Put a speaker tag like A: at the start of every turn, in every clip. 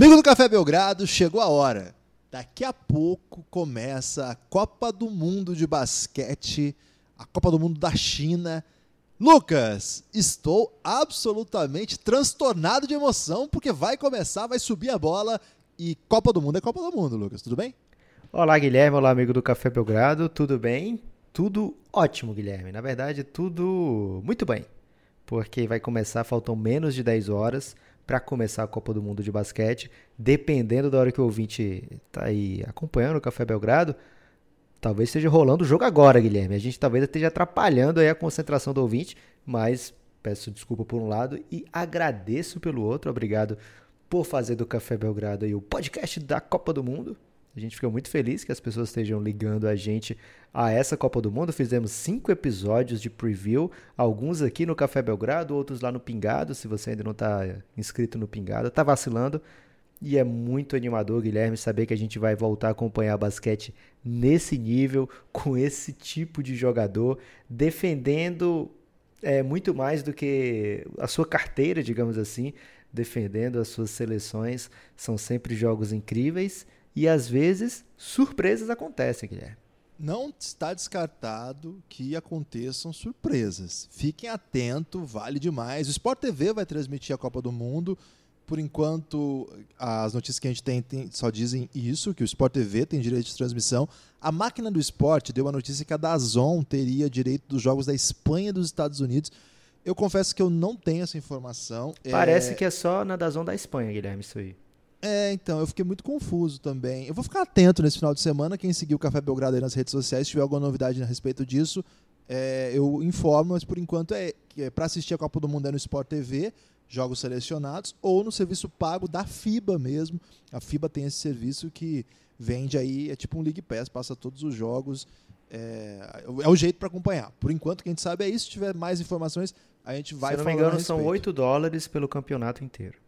A: Amigo do Café Belgrado, chegou a hora. Daqui a pouco começa a Copa do Mundo de Basquete, a Copa do Mundo da China. Lucas, estou absolutamente transtornado de emoção porque vai começar, vai subir a bola e Copa do Mundo é Copa do Mundo, Lucas. Tudo bem?
B: Olá, Guilherme. Olá, amigo do Café Belgrado. Tudo bem? Tudo ótimo, Guilherme. Na verdade, tudo muito bem. Porque vai começar, faltam menos de 10 horas para começar a Copa do Mundo de Basquete. Dependendo da hora que o ouvinte está aí acompanhando o Café Belgrado, talvez esteja rolando o jogo agora, Guilherme. A gente talvez esteja atrapalhando aí a concentração do ouvinte, mas peço desculpa por um lado e agradeço pelo outro. Obrigado por fazer do Café Belgrado aí o podcast da Copa do Mundo. A gente fica muito feliz que as pessoas estejam ligando a gente a essa Copa do Mundo. Fizemos cinco episódios de preview, alguns aqui no Café Belgrado, outros lá no Pingado. Se você ainda não está inscrito no Pingado, está vacilando. E é muito animador, Guilherme, saber que a gente vai voltar a acompanhar basquete nesse nível, com esse tipo de jogador, defendendo é, muito mais do que a sua carteira, digamos assim, defendendo as suas seleções. São sempre jogos incríveis e às vezes surpresas acontecem, Guilherme.
A: Não está descartado que aconteçam surpresas. Fiquem atentos, vale demais. O Sport TV vai transmitir a Copa do Mundo. Por enquanto, as notícias que a gente tem, tem, só dizem isso, que o Sport TV tem direito de transmissão. A máquina do esporte deu a notícia que a Dazon teria direito dos jogos da Espanha e dos Estados Unidos. Eu confesso que eu não tenho essa informação.
B: Parece é... que é só na Dazon da Espanha, Guilherme, isso aí.
A: É, então, eu fiquei muito confuso também. Eu vou ficar atento nesse final de semana. Quem seguiu o Café Belgrado aí nas redes sociais, se tiver alguma novidade a respeito disso, é, eu informo, mas por enquanto é, é para assistir a Copa do Mundo é no Sport TV, jogos selecionados, ou no serviço pago da FIBA mesmo. A FIBA tem esse serviço que vende aí, é tipo um League Pass, passa todos os jogos. É, é o jeito para acompanhar. Por enquanto, quem sabe é isso. Se tiver mais informações, a gente vai
B: Se não me engano, são 8 dólares pelo campeonato inteiro.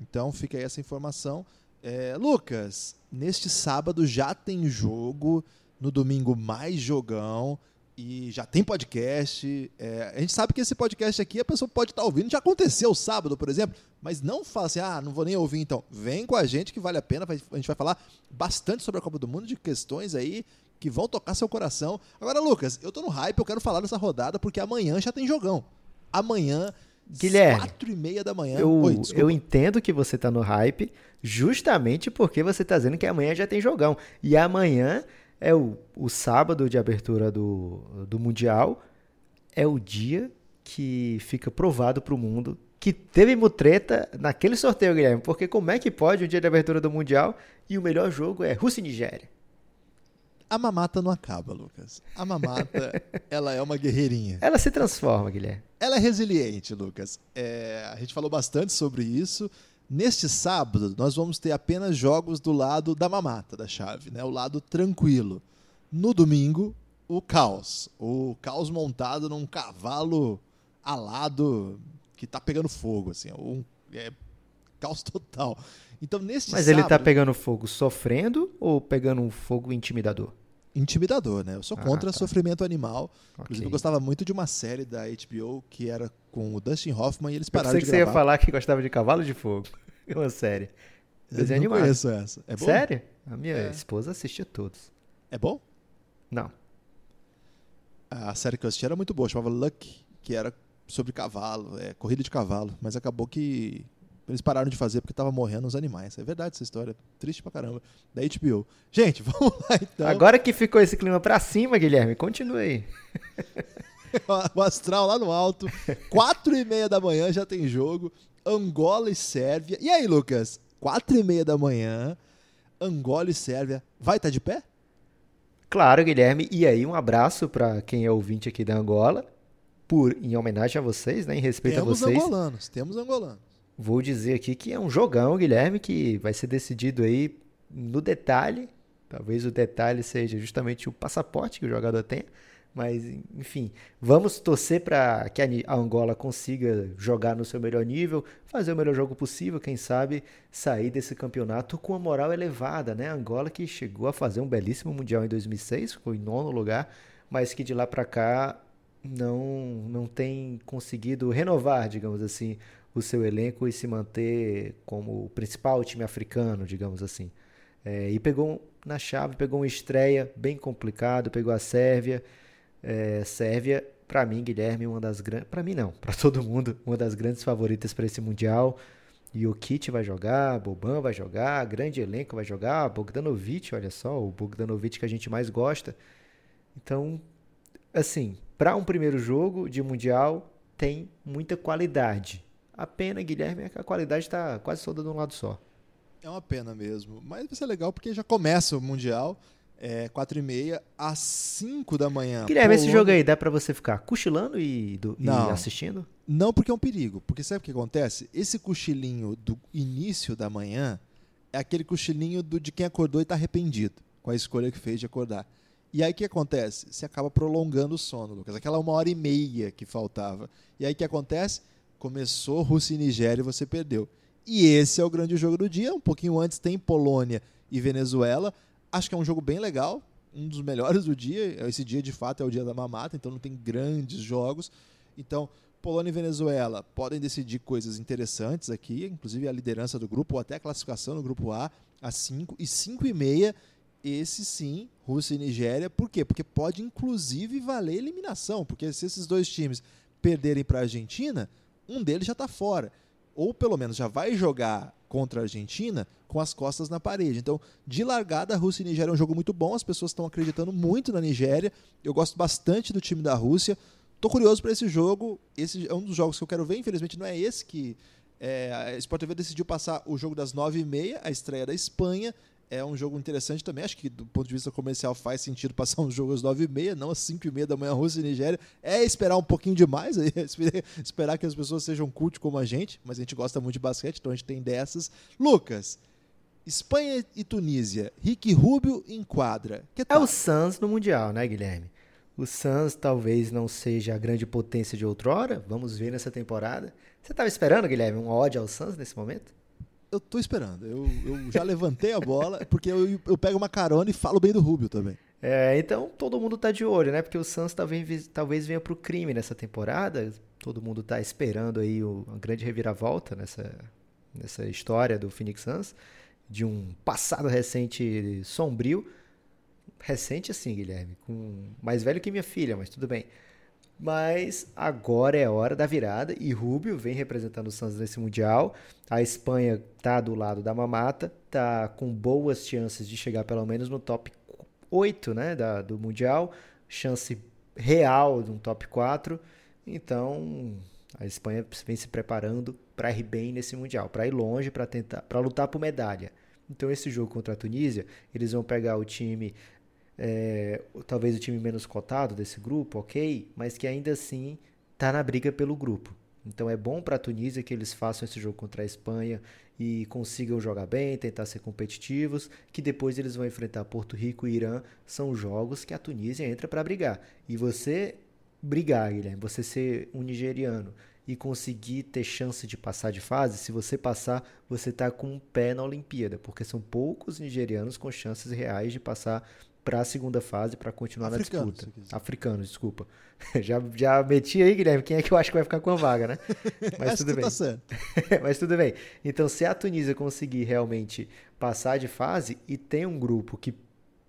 A: Então fica aí essa informação. É, Lucas, neste sábado já tem jogo, no domingo mais jogão e já tem podcast. É, a gente sabe que esse podcast aqui a pessoa pode estar tá ouvindo, já aconteceu sábado, por exemplo, mas não fala assim, ah, não vou nem ouvir então. Vem com a gente que vale a pena, a gente vai falar bastante sobre a Copa do Mundo, de questões aí que vão tocar seu coração. Agora, Lucas, eu tô no hype, eu quero falar dessa rodada porque amanhã já tem jogão. Amanhã
B: Guilherme,
A: quatro e meia da manhã.
B: Eu, Oi, eu entendo que você tá no hype, justamente porque você tá dizendo que amanhã já tem jogão. E amanhã é o, o sábado de abertura do, do Mundial, é o dia que fica provado para o mundo que teve mutreta naquele sorteio, Guilherme. Porque como é que pode o dia de abertura do Mundial e o melhor jogo é Rússia e Nigéria?
A: A mamata não acaba, Lucas. A mamata, ela é uma guerreirinha.
B: Ela se transforma, Guilherme.
A: Ela é resiliente, Lucas. É, a gente falou bastante sobre isso. Neste sábado, nós vamos ter apenas jogos do lado da mamata da chave, né? o lado tranquilo. No domingo, o caos. O caos montado num cavalo alado que está pegando fogo. Assim, um, é caos total. Então, neste
B: Mas
A: sábado,
B: ele tá pegando fogo sofrendo ou pegando um fogo intimidador?
A: Intimidador, né? Eu sou contra ah, tá. sofrimento animal. Okay. Inclusive, eu gostava muito de uma série da HBO que era com o Dustin Hoffman e eles pararam
B: eu
A: de
B: que
A: gravar.
B: você ia falar que gostava de Cavalo de Fogo. uma série.
A: Desenho eu não conheço essa. É bom?
B: Sério? A minha é. esposa assistia todos.
A: É bom?
B: Não.
A: A série que eu assisti era muito boa, chamava Luck, que era sobre cavalo, é, corrida de cavalo, mas acabou que eles pararam de fazer porque tava morrendo os animais. É verdade essa história. Triste pra caramba. Da HBO. Gente, vamos lá então.
B: Agora que ficou esse clima pra cima, Guilherme, continue aí.
A: o astral lá no alto. Quatro e meia da manhã já tem jogo. Angola e Sérvia. E aí, Lucas? Quatro e meia da manhã. Angola e Sérvia. Vai estar tá de pé?
B: Claro, Guilherme. E aí, um abraço para quem é ouvinte aqui da Angola. Por, em homenagem a vocês, né? Em respeito
A: temos
B: a vocês.
A: Temos angolanos, temos angolanos.
B: Vou dizer aqui que é um jogão, Guilherme, que vai ser decidido aí no detalhe. Talvez o detalhe seja justamente o passaporte que o jogador tenha. Mas, enfim, vamos torcer para que a Angola consiga jogar no seu melhor nível, fazer o melhor jogo possível, quem sabe sair desse campeonato com a moral elevada, né? A Angola que chegou a fazer um belíssimo Mundial em 2006, ficou em nono lugar, mas que de lá para cá não, não tem conseguido renovar, digamos assim, o seu elenco e se manter como o principal time africano, digamos assim. É, e pegou na chave, pegou uma estreia bem complicado, pegou a Sérvia, é, Sérvia, para mim, Guilherme, uma das grandes. Para mim, não, para todo mundo, uma das grandes favoritas para esse Mundial. O Kit vai jogar, Boban vai jogar, grande elenco vai jogar, Bogdanovic, olha só, o Bogdanovic que a gente mais gosta. Então, assim, para um primeiro jogo de Mundial, tem muita qualidade. A pena, Guilherme, é que a qualidade está quase toda de um lado só.
A: É uma pena mesmo. Mas vai ser legal porque já começa o Mundial é, 4 e meia às 5 da manhã.
B: Guilherme, Polônia... esse jogo aí dá para você ficar cochilando e, do, não, e assistindo?
A: Não, porque é um perigo. Porque sabe o que acontece? Esse cochilinho do início da manhã é aquele cochilinho do, de quem acordou e está arrependido com a escolha que fez de acordar. E aí o que acontece? Você acaba prolongando o sono, Lucas. Aquela uma hora e meia que faltava. E aí o que acontece? Começou Rússia e Nigéria e você perdeu. E esse é o grande jogo do dia. Um pouquinho antes tem Polônia e Venezuela. Acho que é um jogo bem legal, um dos melhores do dia. Esse dia, de fato, é o dia da mamata, então não tem grandes jogos. Então, Polônia e Venezuela podem decidir coisas interessantes aqui, inclusive a liderança do grupo, ou até a classificação no grupo A, a 5 e 5 e meia. Esse sim, Rússia e Nigéria. Por quê? Porque pode inclusive valer eliminação. Porque se esses dois times perderem para a Argentina, um deles já está fora. Ou pelo menos já vai jogar contra a Argentina com as costas na parede. Então, de largada, a Rússia e Nigéria é um jogo muito bom. As pessoas estão acreditando muito na Nigéria. Eu gosto bastante do time da Rússia. Tô curioso para esse jogo. Esse é um dos jogos que eu quero ver. Infelizmente, não é esse que é, a Sport TV decidiu passar o jogo das 9h30, a estreia da Espanha é um jogo interessante também. Acho que do ponto de vista comercial faz sentido passar um jogo às 9h30, não às 5h30 da manhã, Rússia e Nigéria. É esperar um pouquinho demais, esperar que as pessoas sejam cult como a gente, mas a gente gosta muito de basquete, então a gente tem dessas. Lucas, Espanha e Tunísia, Rick Rubio em quadra.
B: é o Suns no Mundial, né, Guilherme? O Suns talvez não seja a grande potência de outrora, vamos ver nessa temporada. Você estava esperando, Guilherme, um ódio ao Suns nesse momento?
A: Eu tô esperando. Eu, eu já levantei a bola, porque eu, eu pego uma carona e falo bem do Rubio também.
B: É, então todo mundo tá de olho, né? Porque o Suns talvez, talvez venha pro crime nessa temporada. Todo mundo tá esperando aí uma grande reviravolta nessa, nessa história do Phoenix Suns, de um passado recente sombrio. Recente assim, Guilherme, com mais velho que minha filha, mas tudo bem. Mas agora é hora da virada e Rubio vem representando o Santos nesse Mundial. A Espanha tá do lado da mamata, tá com boas chances de chegar pelo menos no top 8 né, da, do Mundial. Chance real de um top 4. Então a Espanha vem se preparando para ir bem nesse Mundial, para ir longe, para tentar, para lutar por medalha. Então esse jogo contra a Tunísia, eles vão pegar o time é, talvez o time menos cotado desse grupo, ok, mas que ainda assim está na briga pelo grupo. Então é bom para a Tunísia que eles façam esse jogo contra a Espanha e consigam jogar bem, tentar ser competitivos, que depois eles vão enfrentar Porto Rico e Irã. São jogos que a Tunísia entra para brigar. E você brigar, Guilherme, você ser um nigeriano e conseguir ter chance de passar de fase, se você passar, você está com um pé na Olimpíada, porque são poucos nigerianos com chances reais de passar para a segunda fase para continuar Africano, na disputa. Africanos, desculpa. já, já meti aí, Guilherme, quem é que eu acho que vai ficar com a vaga, né? Mas tudo bem. Tá Mas tudo bem. Então, se a Tunísia conseguir realmente passar de fase e tem um grupo que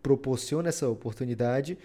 B: proporciona essa oportunidade,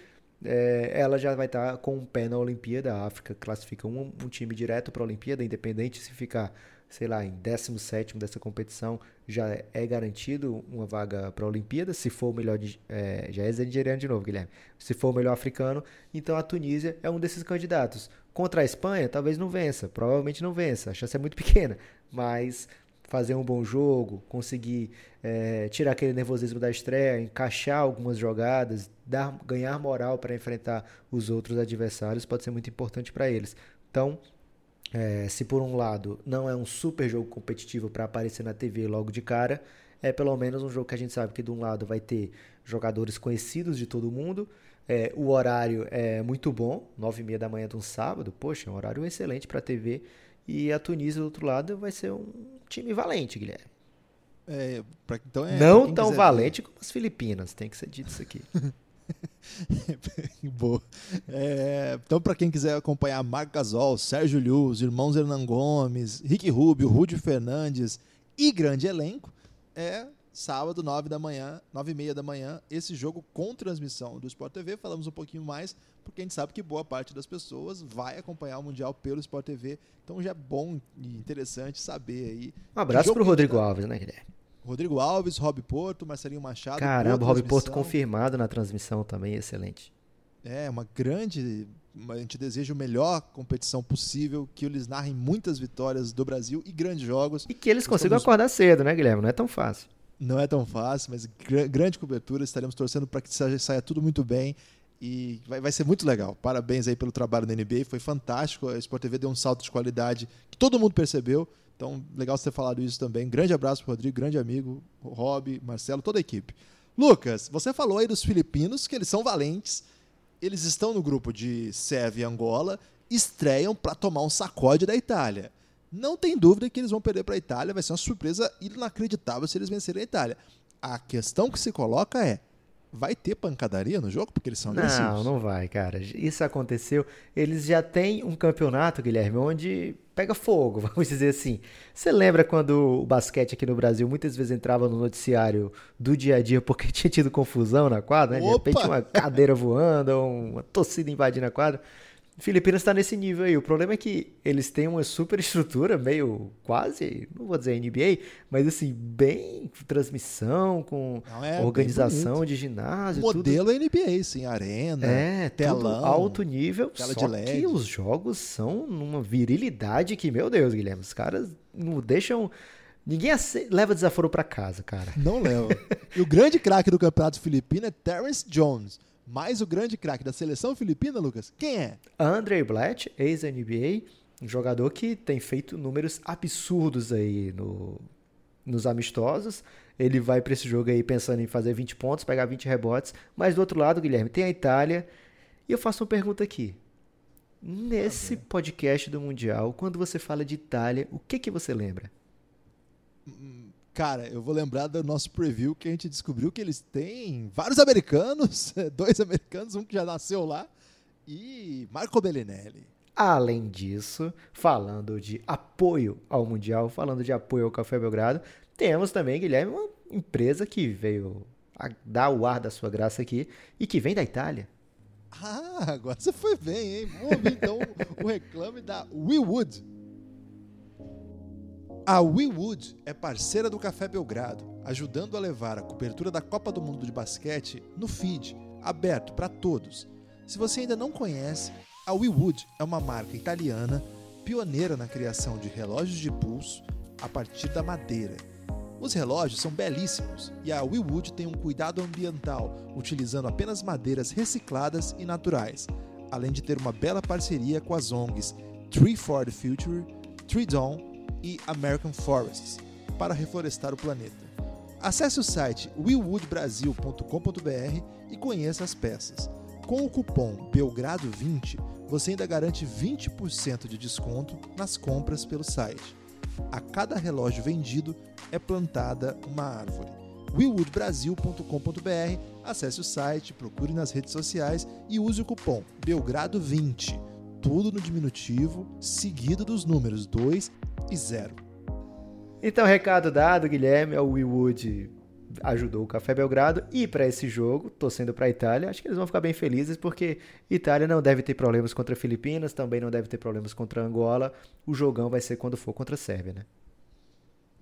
B: é, ela já vai estar tá com um pé na Olimpíada. A África classifica um, um time direto para a Olimpíada, independente se ficar sei lá, em 17 dessa competição, já é garantido uma vaga para a Olimpíada, se for o melhor, é, já é nigeriano de novo, Guilherme, se for o melhor africano, então a Tunísia é um desses candidatos. Contra a Espanha, talvez não vença, provavelmente não vença, a chance é muito pequena, mas fazer um bom jogo, conseguir é, tirar aquele nervosismo da estreia, encaixar algumas jogadas, dar, ganhar moral para enfrentar os outros adversários pode ser muito importante para eles. Então, é, se por um lado não é um super jogo competitivo para aparecer na TV logo de cara, é pelo menos um jogo que a gente sabe que de um lado vai ter jogadores conhecidos de todo mundo, É, o horário é muito bom, nove e meia da manhã de um sábado. Poxa, é um horário excelente para a TV. E a Tunísia, do outro lado, vai ser um time valente, Guilherme.
A: É, pra, então é,
B: Não tão valente ver. como as Filipinas, tem que ser dito isso aqui.
A: Boa. É, então, para quem quiser acompanhar Marco Gasol, Sérgio Liu, os irmãos Hernan Gomes, Rick Rubio, Rudy Fernandes e grande elenco, é sábado, 9 da manhã, 9 e meia da manhã, esse jogo com transmissão do Sport TV. Falamos um pouquinho mais, porque a gente sabe que boa parte das pessoas vai acompanhar o Mundial pelo Sport TV. Então já é bom e interessante saber aí.
B: Um abraço pro Rodrigo Alves, né, Guilherme?
A: Rodrigo Alves, Rob Porto, Marcelinho Machado.
B: Caramba, Rob Porto confirmado na transmissão também, excelente.
A: É, uma grande. A gente deseja a melhor competição possível, que eles narrem muitas vitórias do Brasil e grandes jogos.
B: E que eles consigam Estamos... acordar cedo, né, Guilherme? Não é tão fácil.
A: Não é tão fácil, mas gr grande cobertura. Estaremos torcendo para que saia, saia, tudo muito bem. E vai, vai, ser muito legal. Parabéns aí pelo trabalho da NBA. Foi fantástico. A Sport TV deu um salto de qualidade que todo mundo percebeu. Então, legal você ter falado isso também. Grande abraço pro Rodrigo, grande amigo, Rob, Marcelo, toda a equipe. Lucas, você falou aí dos filipinos, que eles são valentes. Eles estão no grupo de Sérvia e Angola, estreiam para tomar um sacode da Itália. Não tem dúvida que eles vão perder para a Itália, vai ser uma surpresa inacreditável se eles vencerem a Itália. A questão que se coloca é: vai ter pancadaria no jogo? Porque eles são agressivos.
B: Não, não vai, cara. Isso aconteceu. Eles já têm um campeonato, Guilherme, onde pega fogo, vamos dizer assim. Você lembra quando o basquete aqui no Brasil muitas vezes entrava no noticiário do dia a dia porque tinha tido confusão na quadra, né? De repente uma cadeira voando, uma torcida invadindo a quadra. Filipinas está nesse nível aí. O problema é que eles têm uma super estrutura, meio quase, não vou dizer NBA, mas assim, bem transmissão, com é, organização de ginásio.
A: Modelo
B: tudo.
A: NBA, sim, arena,
B: é, telão, alto nível. Só que os jogos são numa virilidade que, meu Deus, Guilherme, os caras não deixam. Ninguém leva desaforo para casa, cara.
A: Não leva. e o grande craque do campeonato filipino é Terrence Jones mas o grande craque da seleção filipina, Lucas, quem é?
B: Andre Blatt, ex-NBA, um jogador que tem feito números absurdos aí no, nos amistosos. Ele vai para esse jogo aí pensando em fazer 20 pontos, pegar 20 rebotes. Mas do outro lado, Guilherme, tem a Itália. E eu faço uma pergunta aqui. Nesse podcast do Mundial, quando você fala de Itália, o que que você lembra?
A: Cara, eu vou lembrar do nosso preview que a gente descobriu que eles têm vários americanos, dois americanos, um que já nasceu lá, e Marco Bellinelli.
B: Além disso, falando de apoio ao Mundial, falando de apoio ao Café Belgrado, temos também, Guilherme, uma empresa que veio dar o ar da sua graça aqui e que vem da Itália.
A: Ah, agora você foi bem, hein? Vamos ouvir então o reclame da WeWood. A WeWood é parceira do Café Belgrado, ajudando a levar a cobertura da Copa do Mundo de Basquete no feed, aberto para todos. Se você ainda não conhece, a WeWood é uma marca italiana pioneira na criação de relógios de pulso a partir da madeira. Os relógios são belíssimos e a WeWood tem um cuidado ambiental, utilizando apenas madeiras recicladas e naturais, além de ter uma bela parceria com as ONGs Tree for the Future, Tree Dawn e American Forests para reflorestar o planeta. Acesse o site willwoodbrasil.com.br e conheça as peças. Com o cupom Belgrado20, você ainda garante 20% de desconto nas compras pelo site. A cada relógio vendido é plantada uma árvore. willwoodbrasil.com.br, acesse o site, procure nas redes sociais e use o cupom Belgrado20. Tudo no diminutivo, seguido dos números 2 e zero.
B: Então, recado dado, Guilherme, o WeWood ajudou o Café Belgrado e para esse jogo, torcendo para a Itália, acho que eles vão ficar bem felizes porque Itália não deve ter problemas contra Filipinas, também não deve ter problemas contra Angola. O jogão vai ser quando for contra a Sérvia, né?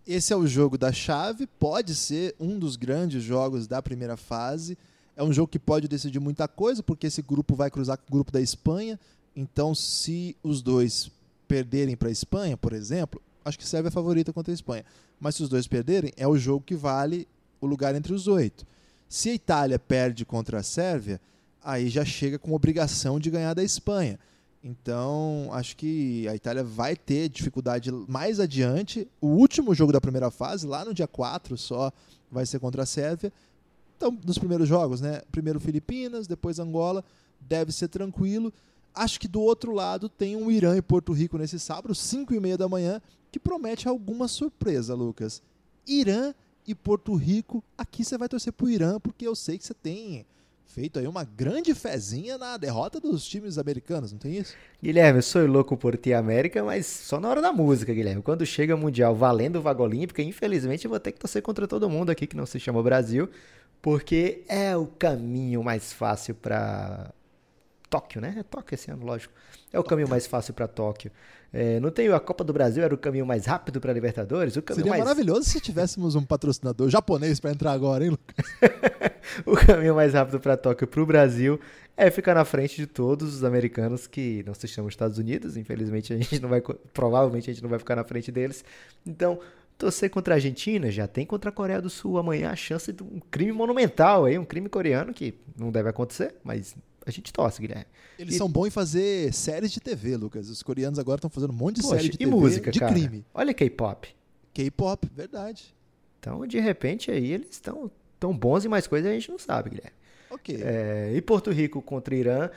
A: Esse é o jogo da chave, pode ser um dos grandes jogos da primeira fase. É um jogo que pode decidir muita coisa, porque esse grupo vai cruzar com o grupo da Espanha. Então, se os dois perderem para a Espanha, por exemplo, acho que serve a favorita contra a Espanha. Mas se os dois perderem, é o jogo que vale o lugar entre os oito. Se a Itália perde contra a Sérvia, aí já chega com obrigação de ganhar da Espanha. Então, acho que a Itália vai ter dificuldade mais adiante. O último jogo da primeira fase, lá no dia 4 só, vai ser contra a Sérvia. Então, nos primeiros jogos, né? Primeiro Filipinas, depois Angola, deve ser tranquilo. Acho que do outro lado tem um Irã e Porto Rico nesse sábado, 5 e meia da manhã, que promete alguma surpresa, Lucas. Irã e Porto Rico, aqui você vai torcer pro Irã, porque eu sei que você tem feito aí uma grande fezinha na derrota dos times americanos, não tem isso?
B: Guilherme, eu sou louco por ti América, mas só na hora da música, Guilherme. Quando chega o Mundial valendo vaga olímpica, infelizmente eu vou ter que torcer contra todo mundo aqui que não se chama Brasil, porque é o caminho mais fácil para Tóquio, né? É Tóquio esse ano, lógico. É o caminho mais fácil para Tóquio. É, não tem a Copa do Brasil, era o caminho mais rápido para Libertadores? O
A: Seria
B: mais...
A: maravilhoso se tivéssemos um patrocinador japonês para entrar agora, hein, Lucas?
B: o caminho mais rápido para Tóquio para o Brasil é ficar na frente de todos os americanos que não se chamam Estados Unidos. Infelizmente, a gente não vai. Provavelmente a gente não vai ficar na frente deles. Então, torcer contra a Argentina, já tem contra a Coreia do Sul amanhã a chance de um crime monumental aí, um crime coreano que não deve acontecer, mas a gente torce, Guilherme.
A: Eles e... são bons em fazer séries de TV, Lucas. Os coreanos agora estão fazendo um monte de
B: Poxa,
A: série de
B: e
A: TV
B: música,
A: de
B: cara?
A: crime.
B: Olha K-pop.
A: K-pop, verdade.
B: Então, de repente, aí eles estão tão bons em mais coisas a gente não sabe, Guilherme.
A: Ok.
B: É, e Porto Rico contra Irã,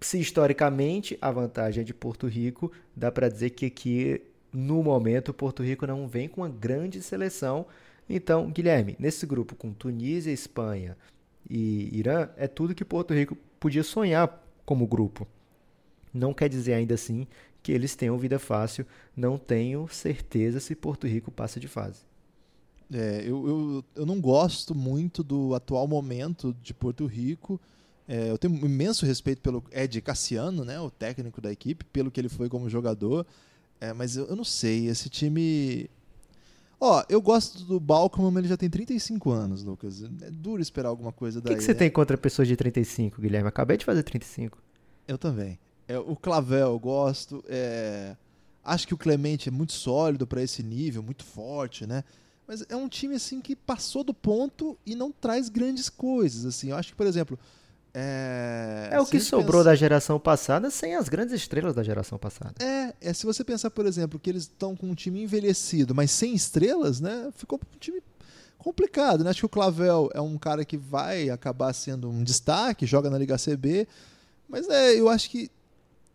B: se historicamente a vantagem é de Porto Rico, dá para dizer que aqui, no momento, Porto Rico não vem com uma grande seleção. Então, Guilherme, nesse grupo com Tunísia, Espanha e Irã, é tudo que Porto Rico podia sonhar como grupo. Não quer dizer ainda assim que eles tenham vida fácil. Não tenho certeza se Porto Rico passa de fase.
A: É, eu, eu, eu não gosto muito do atual momento de Porto Rico. É, eu tenho imenso respeito pelo Ed Cassiano, né, o técnico da equipe, pelo que ele foi como jogador. É, mas eu, eu, não sei, esse time. Ó, eu gosto do Balcom, mas ele já tem 35 anos, Lucas. É duro esperar alguma coisa daí.
B: O que, que você
A: né?
B: tem contra pessoas de 35, Guilherme? Acabei de fazer 35.
A: Eu também. É, o Clavel eu gosto. É... Acho que o Clemente é muito sólido para esse nível, muito forte, né? Mas é um time assim que passou do ponto e não traz grandes coisas. Assim, eu acho que, por exemplo, é,
B: é o que sobrou pensa... da geração passada sem as grandes estrelas da geração passada.
A: É, é se você pensar, por exemplo, que eles estão com um time envelhecido, mas sem estrelas, né? Ficou um time complicado, né? Acho que o Clavel é um cara que vai acabar sendo um destaque, joga na Liga CB, mas é, eu acho que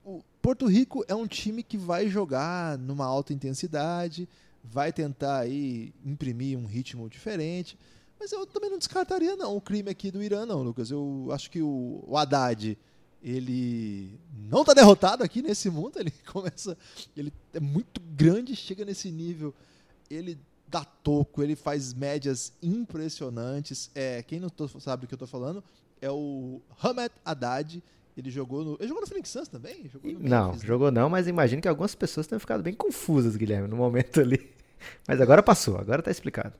A: o Porto Rico é um time que vai jogar numa alta intensidade, vai tentar aí imprimir um ritmo diferente. Mas eu também não descartaria não o crime aqui do Irã, não, Lucas. Eu acho que o, o Haddad, ele não está derrotado aqui nesse mundo. Ele começa. Ele é muito grande, chega nesse nível. Ele dá toco, ele faz médias impressionantes. É, quem não tô, sabe do que eu estou falando é o Hamed Haddad. Ele jogou no. Ele jogou no Phoenix Suns também? Jogou
B: não, Memphis, jogou não, mas imagino que algumas pessoas tenham ficado bem confusas, Guilherme, no momento ali. Mas agora passou, agora está explicado.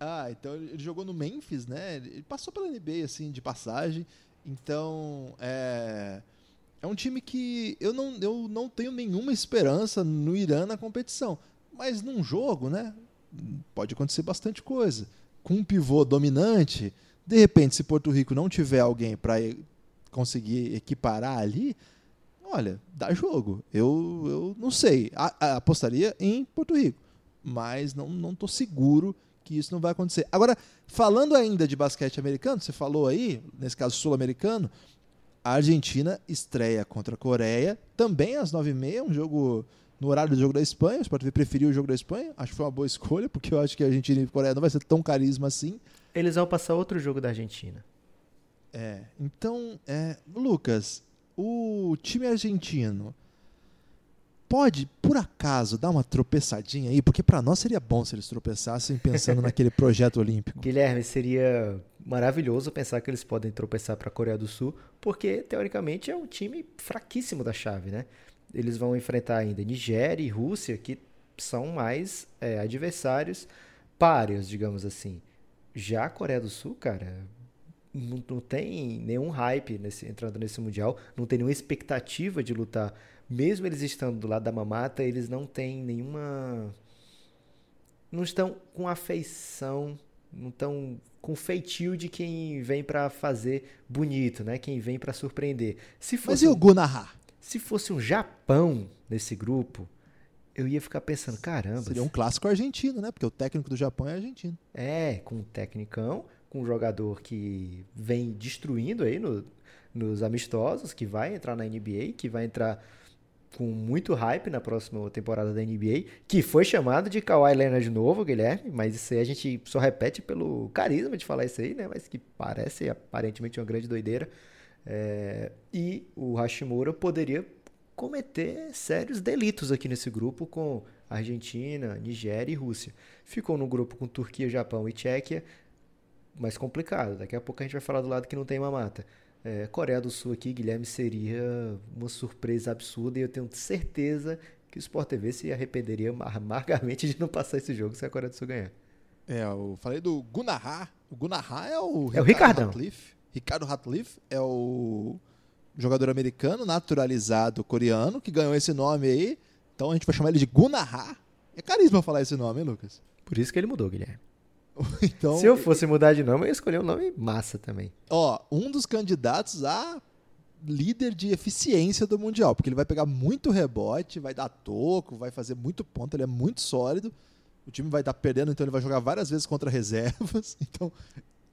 A: Ah, então ele jogou no Memphis, né? Ele passou pela NBA, assim, de passagem. Então, é... É um time que eu não, eu não tenho nenhuma esperança no Irã na competição. Mas num jogo, né? Pode acontecer bastante coisa. Com um pivô dominante, de repente, se Porto Rico não tiver alguém para conseguir equiparar ali, olha, dá jogo. Eu, eu não sei. A, a, apostaria em Porto Rico. Mas não, não tô seguro que isso não vai acontecer. Agora, falando ainda de basquete americano, você falou aí, nesse caso sul-americano, a Argentina estreia contra a Coreia, também às 9h30, um jogo no horário do jogo da Espanha. Você pode ver, preferiu o jogo da Espanha. Acho que foi uma boa escolha, porque eu acho que a Argentina e a Coreia não vai ser tão carisma assim.
B: Eles vão passar outro jogo da Argentina.
A: É, então, é, Lucas, o time argentino pode, por acaso, dar uma tropeçadinha aí? Porque para nós seria bom se eles tropeçassem pensando naquele projeto olímpico.
B: Guilherme, seria maravilhoso pensar que eles podem tropeçar para a Coreia do Sul, porque teoricamente é um time fraquíssimo da chave, né? Eles vão enfrentar ainda Nigéria e Rússia, que são mais é, adversários páreos, digamos assim. Já a Coreia do Sul, cara, não, não tem nenhum hype nesse, entrando nesse Mundial, não tem nenhuma expectativa de lutar mesmo eles estando do lado da mamata, eles não têm nenhuma. Não estão com afeição, não estão com feitio de quem vem para fazer bonito, né? Quem vem para surpreender.
A: Se fosse Mas e o Gunaha?
B: Se fosse um Japão nesse grupo, eu ia ficar pensando, caramba.
A: Seria um clássico argentino, né? Porque o técnico do Japão é argentino.
B: É, com um tecnicão, com um jogador que vem destruindo aí no, nos amistosos, que vai entrar na NBA, que vai entrar com muito hype na próxima temporada da NBA, que foi chamado de Kawhi Leonard de novo, Guilherme, mas isso aí a gente só repete pelo carisma de falar isso aí, né? Mas que parece aparentemente uma grande doideira. É... e o Hashimura poderia cometer sérios delitos aqui nesse grupo com Argentina, Nigéria e Rússia. Ficou no grupo com Turquia, Japão e Tchequia, mais complicado. Daqui a pouco a gente vai falar do lado que não tem mamata. É, Coreia do Sul aqui, Guilherme, seria uma surpresa absurda e eu tenho certeza que o Sport TV se arrependeria amargamente de não passar esse jogo se a Coreia do Sul ganhar.
A: É, eu falei do Gunnar. O Gunnar é o,
B: é o Ricardão.
A: Ratliff. Ricardo Ratliff é o jogador americano naturalizado coreano que ganhou esse nome aí. Então a gente vai chamar ele de Gunnar. É carisma falar esse nome, hein, Lucas?
B: Por isso que ele mudou, Guilherme. Então, Se eu fosse mudar de nome, eu ia escolher um nome massa também.
A: Ó, um dos candidatos a líder de eficiência do Mundial, porque ele vai pegar muito rebote, vai dar toco, vai fazer muito ponto, ele é muito sólido. O time vai estar perdendo, então ele vai jogar várias vezes contra reservas. Então,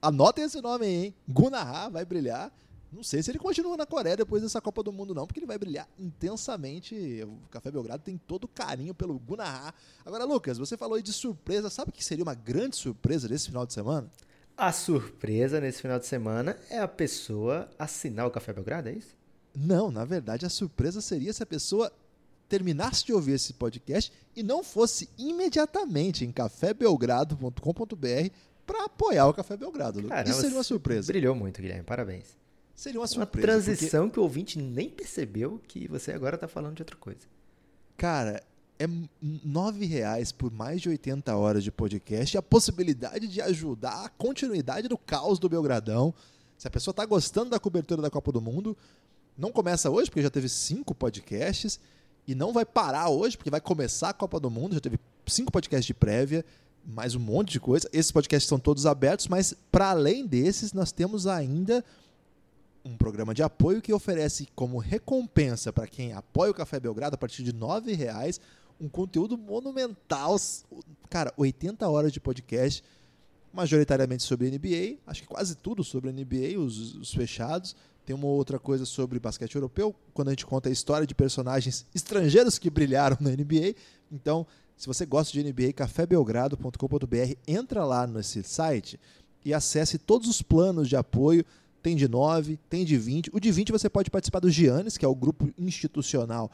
A: anotem esse nome aí, hein? Gunnar vai brilhar. Não sei se ele continua na Coreia depois dessa Copa do Mundo, não, porque ele vai brilhar intensamente. O Café Belgrado tem todo o carinho pelo Gunnar. Agora, Lucas, você falou aí de surpresa. Sabe o que seria uma grande surpresa nesse final de semana?
B: A surpresa nesse final de semana é a pessoa assinar o Café Belgrado, é isso?
A: Não, na verdade, a surpresa seria se a pessoa terminasse de ouvir esse podcast e não fosse imediatamente em cafébelgrado.com.br para apoiar o Café Belgrado. Caramba, Isso seria uma surpresa.
B: Brilhou muito, Guilherme. Parabéns.
A: Seria uma surpresa.
B: Uma transição porque... que o ouvinte nem percebeu que você agora está falando de outra coisa.
A: Cara, é nove reais por mais de 80 horas de podcast e a possibilidade de ajudar a continuidade do caos do Belgradão. Se a pessoa está gostando da cobertura da Copa do Mundo, não começa hoje, porque já teve cinco podcasts, e não vai parar hoje, porque vai começar a Copa do Mundo, já teve cinco podcasts de prévia, mais um monte de coisa. Esses podcasts são todos abertos, mas para além desses, nós temos ainda um programa de apoio que oferece como recompensa para quem apoia o Café Belgrado a partir de R$ reais um conteúdo monumental. Cara, 80 horas de podcast, majoritariamente sobre NBA, acho que quase tudo sobre NBA, os, os fechados. Tem uma outra coisa sobre basquete europeu, quando a gente conta a história de personagens estrangeiros que brilharam na NBA. Então, se você gosta de NBA, cafébelgrado.com.br, entra lá nesse site e acesse todos os planos de apoio tem de 9, tem de 20. O de 20 você pode participar do Giannis, que é o grupo institucional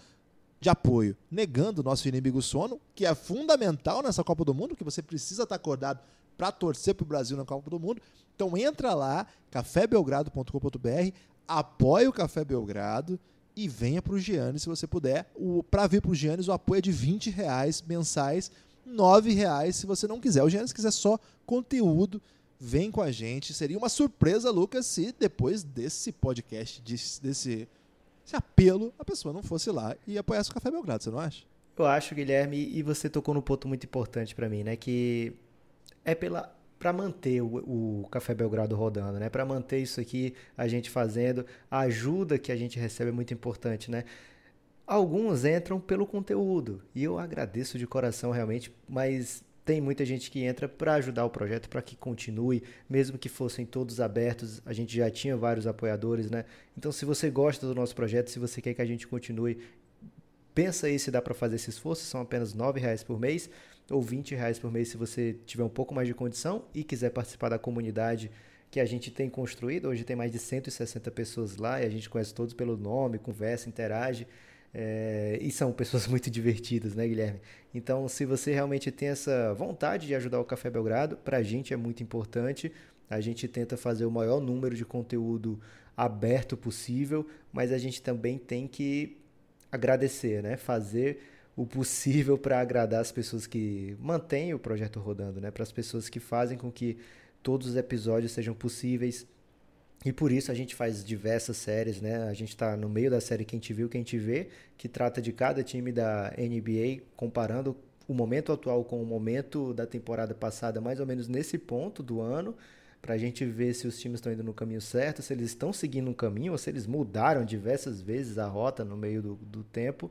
A: de apoio, negando o nosso inimigo sono, que é fundamental nessa Copa do Mundo, que você precisa estar acordado para torcer para o Brasil na Copa do Mundo. Então entra lá, cafébelgrado.com.br, apoie o Café Belgrado e venha para o Giannis se você puder. Para vir para o Giannis, o apoio é de 20 reais mensais, 9 reais se você não quiser. O Giannis quiser só conteúdo Vem com a gente. Seria uma surpresa, Lucas, se depois desse podcast, desse, desse apelo, a pessoa não fosse lá e apoiasse o Café Belgrado, você não acha?
B: Eu acho, Guilherme, e você tocou num ponto muito importante para mim, né? Que é pela para manter o, o, Café Belgrado rodando, né? Para manter isso aqui a gente fazendo, a ajuda que a gente recebe é muito importante, né? Alguns entram pelo conteúdo e eu agradeço de coração realmente, mas tem muita gente que entra para ajudar o projeto, para que continue, mesmo que fossem todos abertos, a gente já tinha vários apoiadores, né? Então, se você gosta do nosso projeto, se você quer que a gente continue, pensa aí se dá para fazer esse esforço, são apenas R$ reais por mês ou R$ reais por mês se você tiver um pouco mais de condição e quiser participar da comunidade que a gente tem construído. Hoje tem mais de 160 pessoas lá e a gente conhece todos pelo nome, conversa, interage. É, e são pessoas muito divertidas, né, Guilherme? Então, se você realmente tem essa vontade de ajudar o Café Belgrado, para a gente é muito importante. A gente tenta fazer o maior número de conteúdo aberto possível, mas a gente também tem que agradecer, né? Fazer o possível para agradar as pessoas que mantêm o projeto rodando, né? Para as pessoas que fazem com que todos os episódios sejam possíveis, e por isso a gente faz diversas séries, né? A gente está no meio da série Quem Te Viu, Quem Te Vê, que trata de cada time da NBA, comparando o momento atual com o momento da temporada passada, mais ou menos nesse ponto do ano, para a gente ver se os times estão indo no caminho certo, se eles estão seguindo um caminho ou se eles mudaram diversas vezes a rota no meio do, do tempo.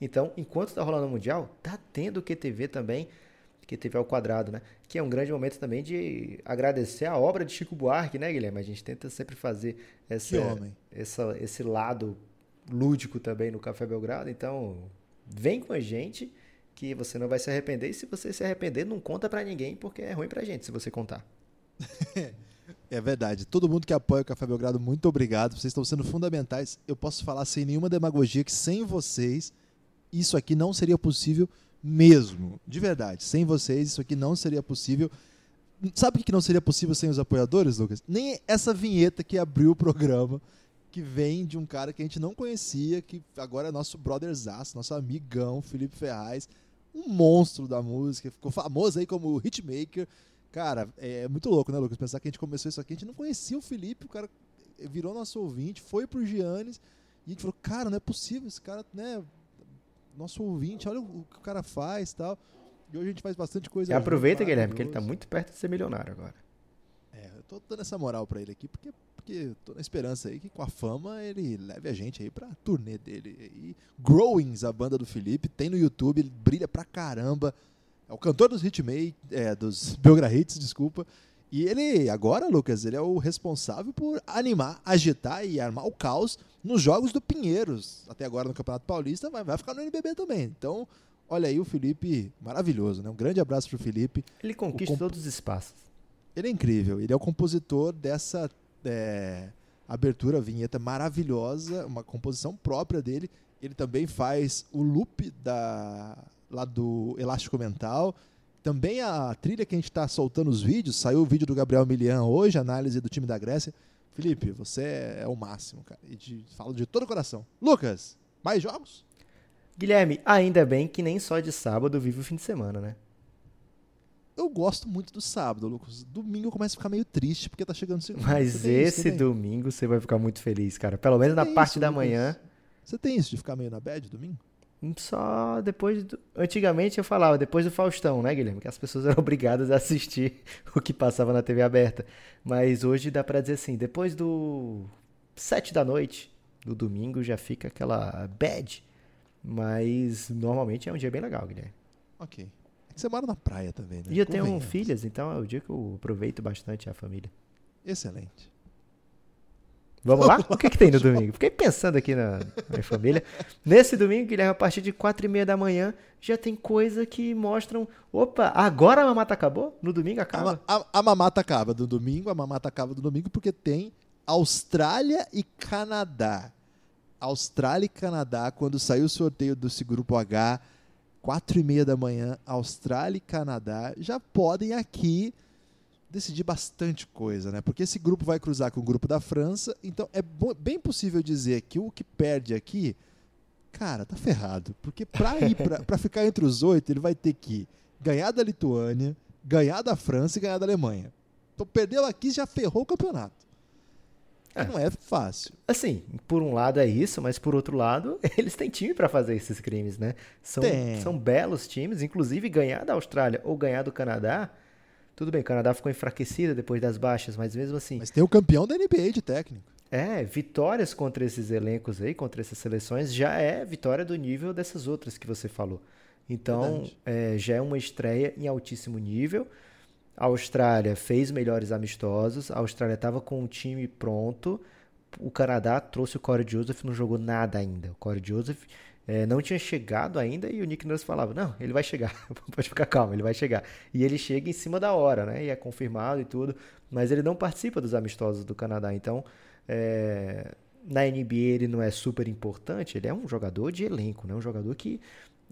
B: Então, enquanto está rolando o Mundial, tá tendo QTV também que teve ao quadrado, né? Que é um grande momento também de agradecer a obra de Chico Buarque, né, Guilherme? A gente tenta sempre fazer essa, essa, esse lado lúdico também no Café Belgrado. Então, vem com a gente que você não vai se arrepender. E se você se arrepender, não conta para ninguém, porque é ruim pra gente se você contar.
A: é verdade. Todo mundo que apoia o Café Belgrado, muito obrigado. Vocês estão sendo fundamentais. Eu posso falar sem nenhuma demagogia que sem vocês isso aqui não seria possível mesmo. De verdade. Sem vocês, isso aqui não seria possível. Sabe o que não seria possível sem os apoiadores, Lucas? Nem essa vinheta que abriu o programa, que vem de um cara que a gente não conhecia, que agora é nosso brotherzaço, nosso amigão, Felipe Ferraz, um monstro da música, ficou famoso aí como hitmaker. Cara, é muito louco, né, Lucas? Pensar que a gente começou isso aqui, a gente não conhecia o Felipe, o cara virou nosso ouvinte, foi pro Giannis, e a gente falou, cara, não é possível, esse cara, né, nosso ouvinte, olha o que o cara faz tal. E hoje a gente faz bastante coisa.
B: E aproveita, Guilherme, porque ele está muito perto de ser milionário agora.
A: É, eu tô dando essa moral para ele aqui, porque, porque tô na esperança aí que com a fama ele leve a gente aí pra turnê dele. E Growings, a banda do Felipe, tem no YouTube, ele brilha pra caramba. É o cantor dos Hitmate, é, dos Belgra Hits, desculpa. E ele, agora, Lucas, ele é o responsável por animar, agitar e armar o caos nos jogos do Pinheiros. Até agora no Campeonato Paulista, vai, vai ficar no NBB também. Então, olha aí o Felipe, maravilhoso, né? Um grande abraço pro Felipe.
B: Ele conquista comp... todos os espaços.
A: Ele é incrível. Ele é o compositor dessa é, abertura, vinheta maravilhosa, uma composição própria dele. Ele também faz o loop da, lá do Elástico Mental também a trilha que a gente está soltando os vídeos, saiu o vídeo do Gabriel Milian hoje, análise do time da Grécia. Felipe, você é o máximo, cara. E de, falo de todo o coração. Lucas, mais jogos?
B: Guilherme, ainda bem que nem só de sábado vive o fim de semana, né?
A: Eu gosto muito do sábado, Lucas. Domingo começa a ficar meio triste porque tá chegando segunda.
B: Mas esse domingo você vai ficar muito feliz, cara. Pelo menos você na parte isso, da Lucas? manhã.
A: Você tem isso de ficar meio na bad domingo?
B: Só depois. Do... Antigamente eu falava, depois do Faustão, né, Guilherme? Que as pessoas eram obrigadas a assistir o que passava na TV aberta. Mas hoje dá pra dizer assim, depois do sete da noite, do domingo, já fica aquela bad. Mas normalmente é um dia bem legal, Guilherme.
A: Ok. É você mora na praia também, né?
B: E eu tenho filhas, então é o dia que eu aproveito bastante a família.
A: Excelente.
B: Vamos lá? O que, que tem no domingo? Fiquei pensando aqui na, minha família. Nesse domingo, Guilherme, a partir de quatro e meia da manhã, já tem coisa que mostram. Opa, agora a mamata acabou? No domingo acaba?
A: A, a, a mamata acaba no domingo, a mamata acaba no domingo, porque tem Austrália e Canadá. Austrália e Canadá, quando saiu o sorteio do grupo H, quatro e meia da manhã, Austrália e Canadá já podem aqui decidir bastante coisa, né? Porque esse grupo vai cruzar com o grupo da França, então é bem possível dizer que o que perde aqui, cara, tá ferrado. Porque para ir para ficar entre os oito, ele vai ter que ganhar da Lituânia, ganhar da França e ganhar da Alemanha. Então perdeu aqui já ferrou o campeonato. É. Não é fácil.
B: Assim, por um lado é isso, mas por outro lado, eles têm time para fazer esses crimes, né? São, são belos times, inclusive ganhar da Austrália ou ganhar do Canadá tudo bem, o Canadá ficou enfraquecido depois das baixas, mas mesmo assim.
A: Mas tem o campeão da NBA de técnico.
B: É, vitórias contra esses elencos aí, contra essas seleções, já é vitória do nível dessas outras que você falou. Então, é, já é uma estreia em altíssimo nível. A Austrália fez melhores amistosos, a Austrália estava com o time pronto. O Canadá trouxe o Corey Joseph, não jogou nada ainda. O Corey Joseph é, não tinha chegado ainda e o Nick Nurse falava, não, ele vai chegar, pode ficar calmo, ele vai chegar. E ele chega em cima da hora, né? E é confirmado e tudo, mas ele não participa dos amistosos do Canadá, então é, na NBA ele não é super importante, ele é um jogador de elenco, né? Um jogador que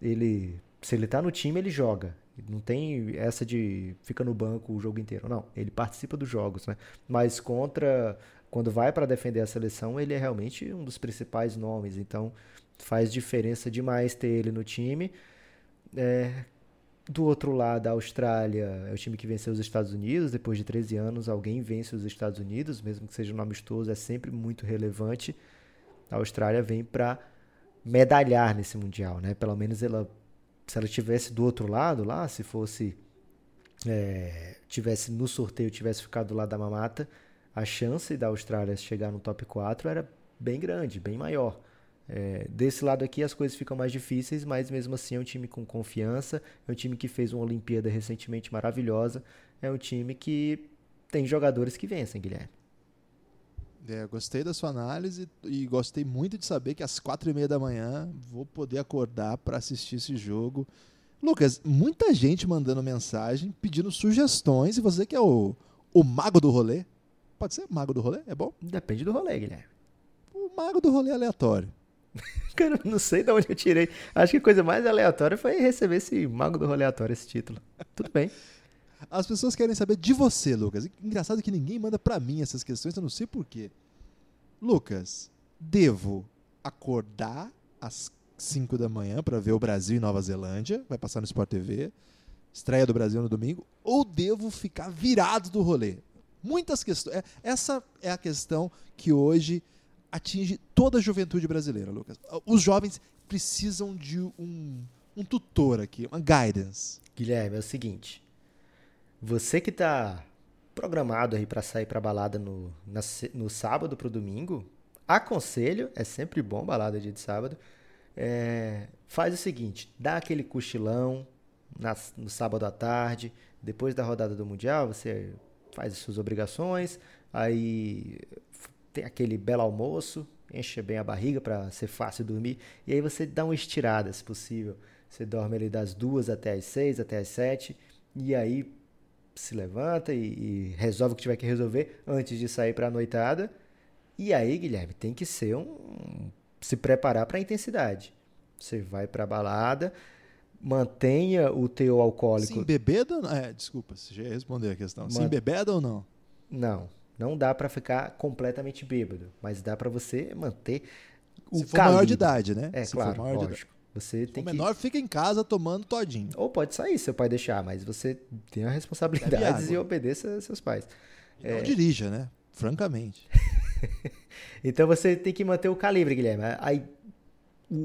B: ele, se ele tá no time, ele joga. Não tem essa de fica no banco o jogo inteiro, não. Ele participa dos jogos, né? Mas contra, quando vai para defender a seleção, ele é realmente um dos principais nomes, então faz diferença demais ter ele no time. É, do outro lado, a Austrália é o time que venceu os Estados Unidos. Depois de 13 anos, alguém vence os Estados Unidos, mesmo que seja um amistoso, é sempre muito relevante. A Austrália vem para medalhar nesse Mundial, né? Pelo menos ela, se ela tivesse do outro lado lá, se fosse é, tivesse no sorteio, tivesse ficado lá da mamata, a chance da Austrália chegar no top 4 era bem grande, bem maior. É, desse lado aqui as coisas ficam mais difíceis, mas mesmo assim é um time com confiança, é um time que fez uma Olimpíada recentemente maravilhosa, é um time que tem jogadores que vencem, Guilherme.
A: É, gostei da sua análise e gostei muito de saber que às quatro e meia da manhã vou poder acordar para assistir esse jogo. Lucas, muita gente mandando mensagem, pedindo sugestões, e você que é o, o mago do rolê. Pode ser mago do rolê? É bom?
B: Depende do rolê, Guilherme.
A: O mago do rolê aleatório.
B: Cara, não sei de onde eu tirei. Acho que a coisa mais aleatória foi receber esse mago do rolê aleatório, esse título. Tudo bem.
A: As pessoas querem saber de você, Lucas. Engraçado que ninguém manda para mim essas questões, eu não sei porquê. Lucas, devo acordar às 5 da manhã para ver o Brasil e Nova Zelândia? Vai passar no Sport TV. Estreia do Brasil no domingo. Ou devo ficar virado do rolê? Muitas questões. É, essa é a questão que hoje atinge toda a juventude brasileira, Lucas. Os jovens precisam de um, um tutor aqui, uma guidance.
B: Guilherme, é o seguinte. Você que está programado aí para sair para balada no, na, no sábado para o domingo, aconselho, é sempre bom balada dia de sábado, é, faz o seguinte, dá aquele cochilão na, no sábado à tarde, depois da rodada do Mundial, você faz as suas obrigações, aí tem aquele belo almoço, enche bem a barriga para ser fácil dormir, e aí você dá uma estirada, se possível. Você dorme ali das duas até as seis, até as sete, e aí se levanta e, e, resolve o que tiver que resolver antes de sair para a noitada. E aí, Guilherme, tem que ser um. se preparar para a intensidade. Você vai para a balada, mantenha o teu alcoólico.
A: Sim, bebida? É, desculpa, já ia responder a questão. Sim, bebida ou não?
B: Não, não dá para ficar completamente bêbado, mas dá para você manter
A: o Se for calibre. maior de idade, né?
B: É,
A: Se
B: claro, lógico. Você tem
A: o menor
B: que...
A: fica em casa tomando todinho.
B: Ou pode sair, seu pai deixar, mas você tem a responsabilidade e obedeça seus pais.
A: E é... Não dirija, né? Francamente.
B: então você tem que manter o calibre, Guilherme. Aí,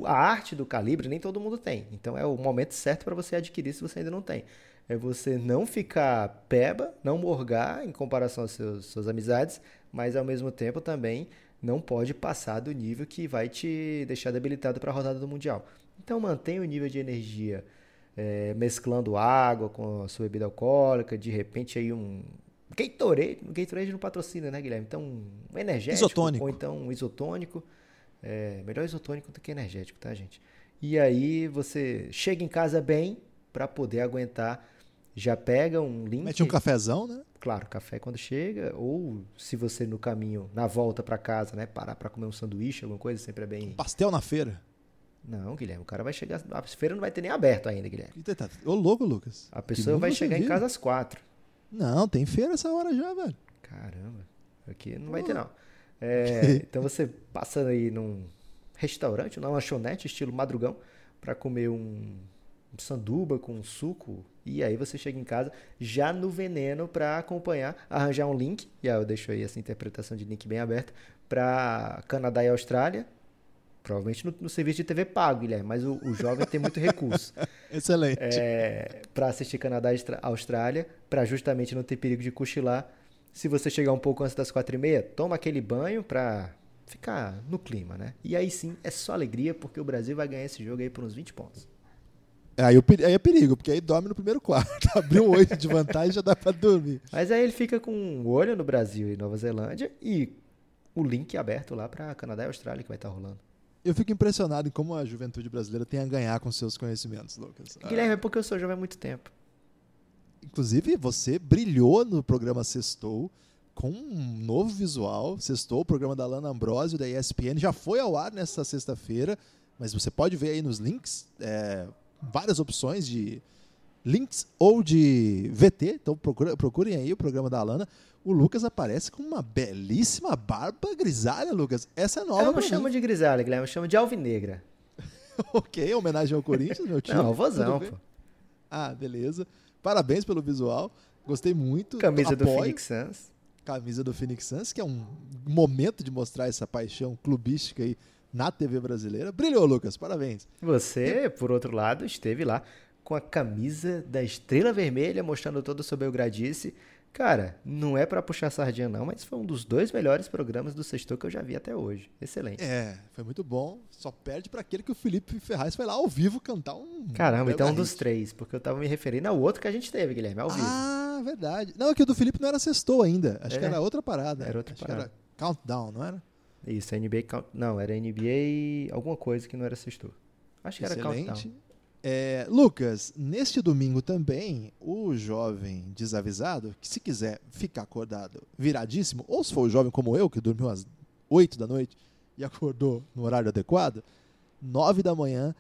B: a arte do calibre nem todo mundo tem. Então é o momento certo para você adquirir se você ainda não tem. É você não ficar peba, não morgar em comparação às seus, suas amizades, mas ao mesmo tempo também não pode passar do nível que vai te deixar debilitado para a rodada do Mundial. Então mantenha o nível de energia é, mesclando água com a sua bebida alcoólica, de repente aí um Gatorade, Gatorade não patrocina, né, Guilherme? Então um energético
A: isotônico.
B: ou então um isotônico, é, melhor isotônico do que energético, tá, gente? E aí você chega em casa bem para poder aguentar já pega um link.
A: Mete um cafezão, né?
B: Claro, café quando chega, ou se você no caminho, na volta para casa, né, parar para comer um sanduíche, alguma coisa, sempre é bem.
A: Pastel na feira.
B: Não, Guilherme, o cara vai chegar. A feira não vai ter nem aberto ainda, Guilherme.
A: Ô, louco, Lucas.
B: A pessoa vai chegar em casa às quatro.
A: Não, tem feira essa hora já, velho.
B: Caramba, aqui não vai ter, não. É, então você passa aí num restaurante, numa lanchonete, estilo madrugão, para comer um, um sanduba com um suco. E aí você chega em casa já no veneno para acompanhar, arranjar um link. E aí eu deixo aí essa interpretação de link bem aberta para Canadá e Austrália Provavelmente no, no, serviço de TV pago, Guilherme, mas o, o jovem tem muito recurso.
A: Excelente.
B: É, para assistir Canadá e Austrália, para justamente não ter perigo de cochilar. Se você chegar um pouco antes das quatro e meia, toma aquele banho para ficar no clima, né? E aí sim, é só alegria, porque o Brasil vai ganhar esse jogo aí por uns 20 pontos.
A: Aí, aí é perigo, porque aí dorme no primeiro quarto. Abriu um oito de vantagem já dá para dormir.
B: Mas aí ele fica com um olho no Brasil e Nova Zelândia e o link aberto lá para Canadá e Austrália que vai estar tá rolando.
A: Eu fico impressionado em como a juventude brasileira tem a ganhar com seus conhecimentos, Lucas.
B: Guilherme, é porque eu sou jovem há muito tempo.
A: Inclusive, você brilhou no programa Sextou com um novo visual. Sextou, o programa da Lana Ambrosio, da ESPN, já foi ao ar nessa sexta-feira, mas você pode ver aí nos links é, várias opções de links ou de VT. Então procurem aí o programa da Lana o Lucas aparece com uma belíssima barba grisalha, Lucas. Essa é nova.
B: Eu não chamo de grisalha, Guilherme, eu chamo de alvinegra.
A: ok, homenagem ao Corinthians, meu time.
B: Não, vozão, pô.
A: Ah, beleza. Parabéns pelo visual. Gostei muito.
B: Camisa Apoio. do Phoenix Suns.
A: Camisa do Phoenix Suns, que é um momento de mostrar essa paixão clubística aí na TV brasileira. Brilhou, Lucas. Parabéns.
B: Você, por outro lado, esteve lá com a camisa da Estrela Vermelha, mostrando todo o seu belgradice. Cara, não é para puxar sardinha não, mas foi um dos dois melhores programas do Sextou que eu já vi até hoje. Excelente.
A: É, foi muito bom. Só perde para aquele que o Felipe Ferraz foi lá ao vivo cantar um.
B: Caramba, então um dos três, porque eu tava me referindo ao outro que a gente teve, Guilherme, ao vivo.
A: Ah, verdade. Não, é que o do Felipe não era Sextou ainda. Acho é, que era outra parada.
B: Era outra
A: Acho
B: parada.
A: era Countdown, não era?
B: Isso, NBA Count... Não, era NBA alguma coisa que não era Sextou. Acho que
A: Excelente.
B: era Countdown.
A: É, Lucas, neste domingo também, o jovem desavisado, que se quiser ficar acordado viradíssimo, ou se for o jovem como eu, que dormiu às 8 da noite e acordou no horário adequado, 9 da manhã,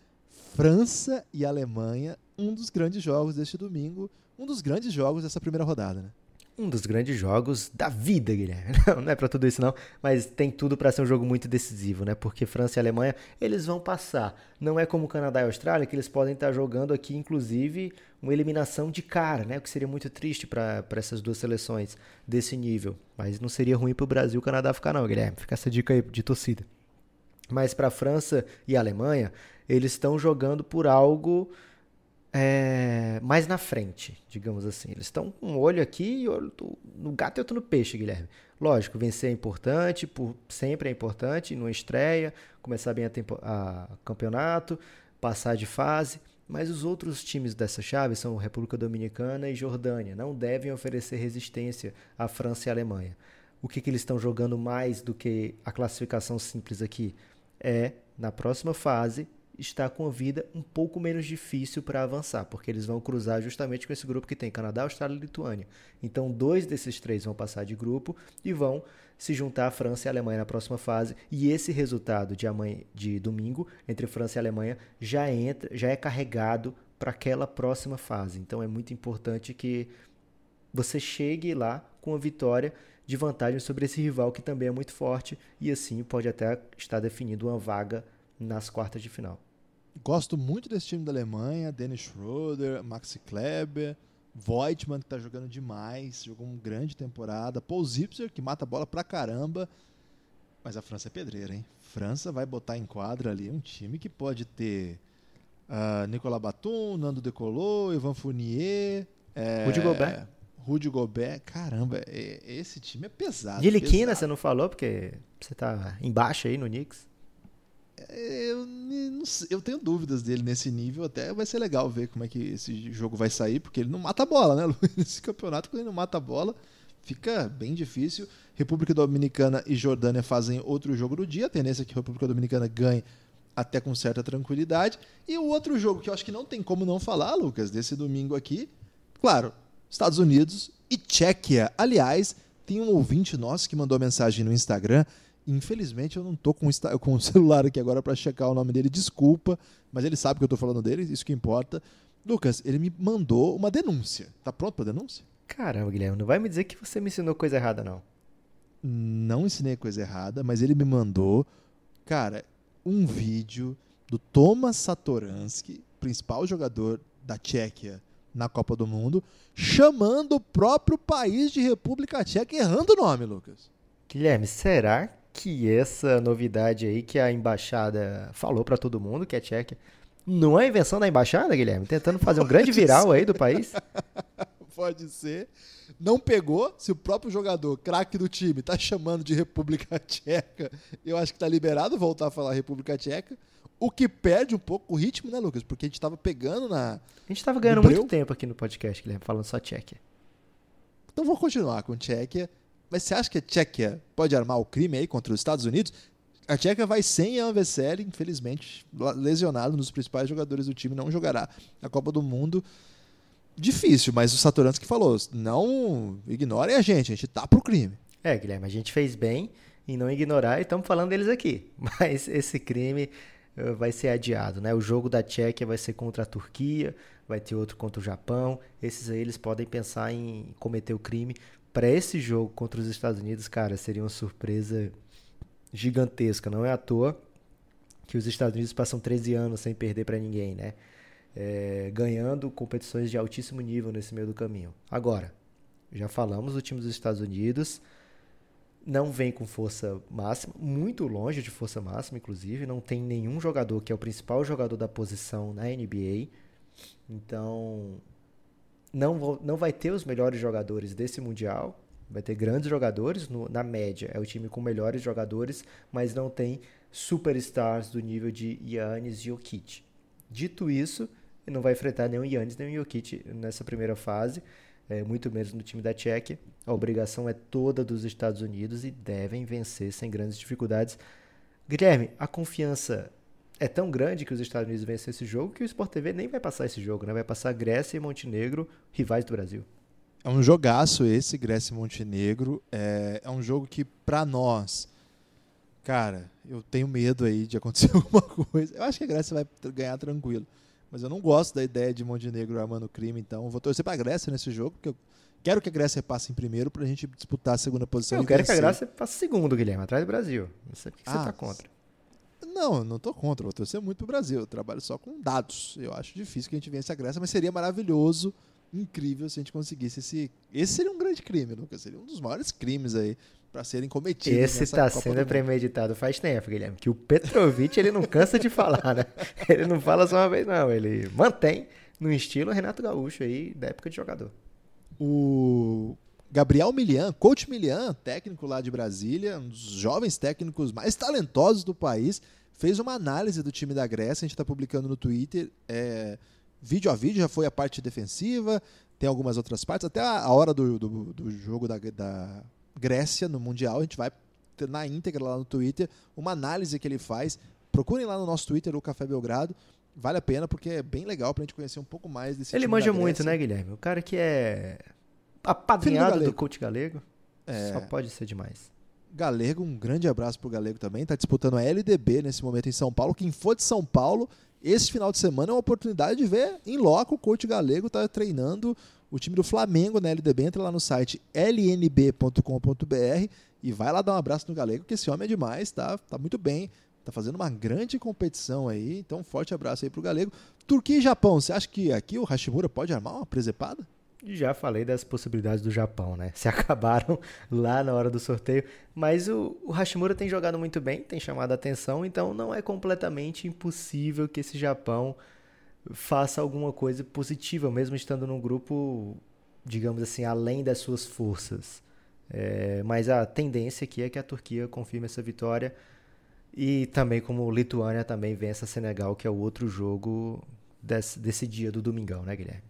A: França e Alemanha, um dos grandes jogos deste domingo, um dos grandes jogos dessa primeira rodada, né?
B: Um dos grandes jogos da vida, Guilherme. Não, não é para tudo isso não, mas tem tudo para ser um jogo muito decisivo, né? Porque França e Alemanha, eles vão passar. Não é como Canadá e Austrália, que eles podem estar jogando aqui, inclusive, uma eliminação de cara, né? O que seria muito triste para essas duas seleções desse nível. Mas não seria ruim para o Brasil e o Canadá ficar não, Guilherme. Fica essa dica aí de torcida. Mas para França e Alemanha, eles estão jogando por algo é, mais na frente, digamos assim. Eles estão com um olho aqui e olho no gato e outro no peixe, Guilherme. Lógico, vencer é importante, por, sempre é importante, não estreia, começar bem a, tempo, a campeonato, passar de fase, mas os outros times dessa chave são República Dominicana e Jordânia, não devem oferecer resistência à França e à Alemanha. O que, que eles estão jogando mais do que a classificação simples aqui? É, na próxima fase, está com a vida um pouco menos difícil para avançar, porque eles vão cruzar justamente com esse grupo que tem Canadá, Austrália e Lituânia. Então, dois desses três vão passar de grupo e vão se juntar a França e a Alemanha na próxima fase. E esse resultado de, amanhã, de domingo entre França e Alemanha já entra, já é carregado para aquela próxima fase. Então, é muito importante que você chegue lá com a vitória de vantagem sobre esse rival que também é muito forte e assim pode até estar definindo uma vaga nas quartas de final.
A: Gosto muito desse time da Alemanha, Dennis Schroeder, Maxi Kleber, Voigtman, que está jogando demais, jogou uma grande temporada, Paul Zipser, que mata a bola pra caramba. Mas a França é pedreira, hein? França vai botar em quadra ali um time que pode ter uh, Nicolas Batum, Nando Decolou, Ivan Fournier,
B: é, Rudy Gobert.
A: Rudy Gobert, caramba, é, esse time é pesado.
B: Giliquina, você não falou, porque você tá embaixo aí no Knicks.
A: Eu, eu tenho dúvidas dele nesse nível. Até vai ser legal ver como é que esse jogo vai sair, porque ele não mata a bola, né? Nesse campeonato, quando ele não mata a bola, fica bem difícil. República Dominicana e Jordânia fazem outro jogo do dia. A tendência é que a República Dominicana ganhe até com certa tranquilidade. E o outro jogo que eu acho que não tem como não falar, Lucas, desse domingo aqui, claro, Estados Unidos e Tchequia. Aliás, tem um ouvinte nosso que mandou mensagem no Instagram Infelizmente eu não tô com, com o celular aqui agora para checar o nome dele, desculpa, mas ele sabe que eu tô falando dele, isso que importa. Lucas, ele me mandou uma denúncia. Tá pronto para denúncia?
B: Caramba, Guilherme, não vai me dizer que você me ensinou coisa errada, não.
A: Não ensinei coisa errada, mas ele me mandou, cara, um vídeo do Thomas Satoransky, principal jogador da Tchequia na Copa do Mundo, chamando o próprio país de República Tcheca, errando o nome, Lucas.
B: Guilherme, será que essa novidade aí que a embaixada falou para todo mundo, que é tcheca, não é invenção da embaixada, Guilherme? Tentando fazer um grande viral aí do país?
A: Pode ser. Não pegou, se o próprio jogador, craque do time, tá chamando de República Tcheca, eu acho que tá liberado voltar a falar República Tcheca. O que perde um pouco o ritmo, né, Lucas? Porque a gente tava pegando na.
B: A gente tava ganhando muito tempo aqui no podcast, Guilherme, falando só Tchequia.
A: Então vou continuar com Tchequia. Mas você acha que a Tchequia pode armar o crime aí contra os Estados Unidos? A Tchequia vai sem Ian Vesely, infelizmente, lesionado, dos principais jogadores do time, não jogará a Copa do Mundo. Difícil, mas o Satoransky falou, não ignorem a gente, a gente tá pro crime.
B: É, Guilherme, a gente fez bem em não ignorar e estamos falando deles aqui. Mas esse crime eh, vai ser adiado, né? O jogo da Tchequia vai ser contra a Turquia, vai ter outro contra o Japão. Esses aí eles podem pensar em cometer o crime para esse jogo contra os Estados Unidos, cara, seria uma surpresa gigantesca. Não é à toa que os Estados Unidos passam 13 anos sem perder para ninguém, né? É, ganhando competições de altíssimo nível nesse meio do caminho. Agora, já falamos, o time dos Estados Unidos não vem com força máxima, muito longe de força máxima, inclusive. Não tem nenhum jogador que é o principal jogador da posição na NBA. Então, não, não vai ter os melhores jogadores desse Mundial. Vai ter grandes jogadores, no, na média. É o time com melhores jogadores, mas não tem superstars do nível de Yannis e Jokic. Dito isso, não vai enfrentar nenhum Yannis nem um Jokic nessa primeira fase, é, muito menos no time da Tchequia. A obrigação é toda dos Estados Unidos e devem vencer sem grandes dificuldades. Guilherme, a confiança é tão grande que os Estados Unidos vencem esse jogo que o Sport TV nem vai passar esse jogo, né? Vai passar Grécia e Montenegro, rivais do Brasil.
A: É um jogaço esse, Grécia e Montenegro. É, é um jogo que, para nós, cara, eu tenho medo aí de acontecer alguma coisa. Eu acho que a Grécia vai ganhar tranquilo. Mas eu não gosto da ideia de Montenegro armando crime, então vou torcer para a Grécia nesse jogo, porque eu quero que a Grécia passe em primeiro para a gente disputar a segunda posição.
B: Eu quero vencer. que a Grécia passe segundo, Guilherme, atrás do Brasil. Não sei por que ah, você está contra.
A: Não, não tô contra. Vou torcer muito pro Brasil. Eu trabalho só com dados. Eu acho difícil que a gente vença a Grécia, mas seria maravilhoso, incrível se a gente conseguisse esse. Esse seria um grande crime, Lucas. Seria um dos maiores crimes aí para serem cometidos.
B: Esse está sendo premeditado faz tempo, Guilherme. Que o Petrovic ele não cansa de falar, né? Ele não fala só uma vez, não. Ele mantém no estilo Renato Gaúcho aí da época de jogador.
A: O Gabriel Milian, coach Milian, técnico lá de Brasília, um dos jovens técnicos mais talentosos do país, fez uma análise do time da Grécia, a gente está publicando no Twitter, é, vídeo a vídeo, já foi a parte defensiva, tem algumas outras partes, até a, hora do, do, do jogo da, da, Grécia no Mundial, a gente vai ter na íntegra lá no Twitter uma análise que ele faz. Procurem lá no nosso Twitter, o Café Belgrado. Vale a pena porque é bem legal para a gente conhecer um pouco mais desse
B: Ele manja muito, né, Guilherme? O cara que é apadrinhado do, do coach galego. É... Só pode ser demais.
A: Galego, um grande abraço pro Galego também. Está disputando a LDB nesse momento em São Paulo. Quem for de São Paulo, esse final de semana é uma oportunidade de ver em loco o coach Galego tá treinando o time do Flamengo na LDB. Entra lá no site lnb.com.br e vai lá dar um abraço no Galego, que esse homem é demais, tá, tá muito bem. Tá fazendo uma grande competição aí. Então, forte abraço aí pro Galego. Turquia e Japão, você acha que aqui o Hashimura pode armar uma presepada?
B: Já falei das possibilidades do Japão, né? Se acabaram lá na hora do sorteio. Mas o, o Hashimura tem jogado muito bem, tem chamado a atenção, então não é completamente impossível que esse Japão faça alguma coisa positiva, mesmo estando num grupo, digamos assim, além das suas forças. É, mas a tendência aqui é que a Turquia confirme essa vitória. E também como Lituânia também vence a Senegal, que é o outro jogo desse, desse dia do domingão, né, Guilherme?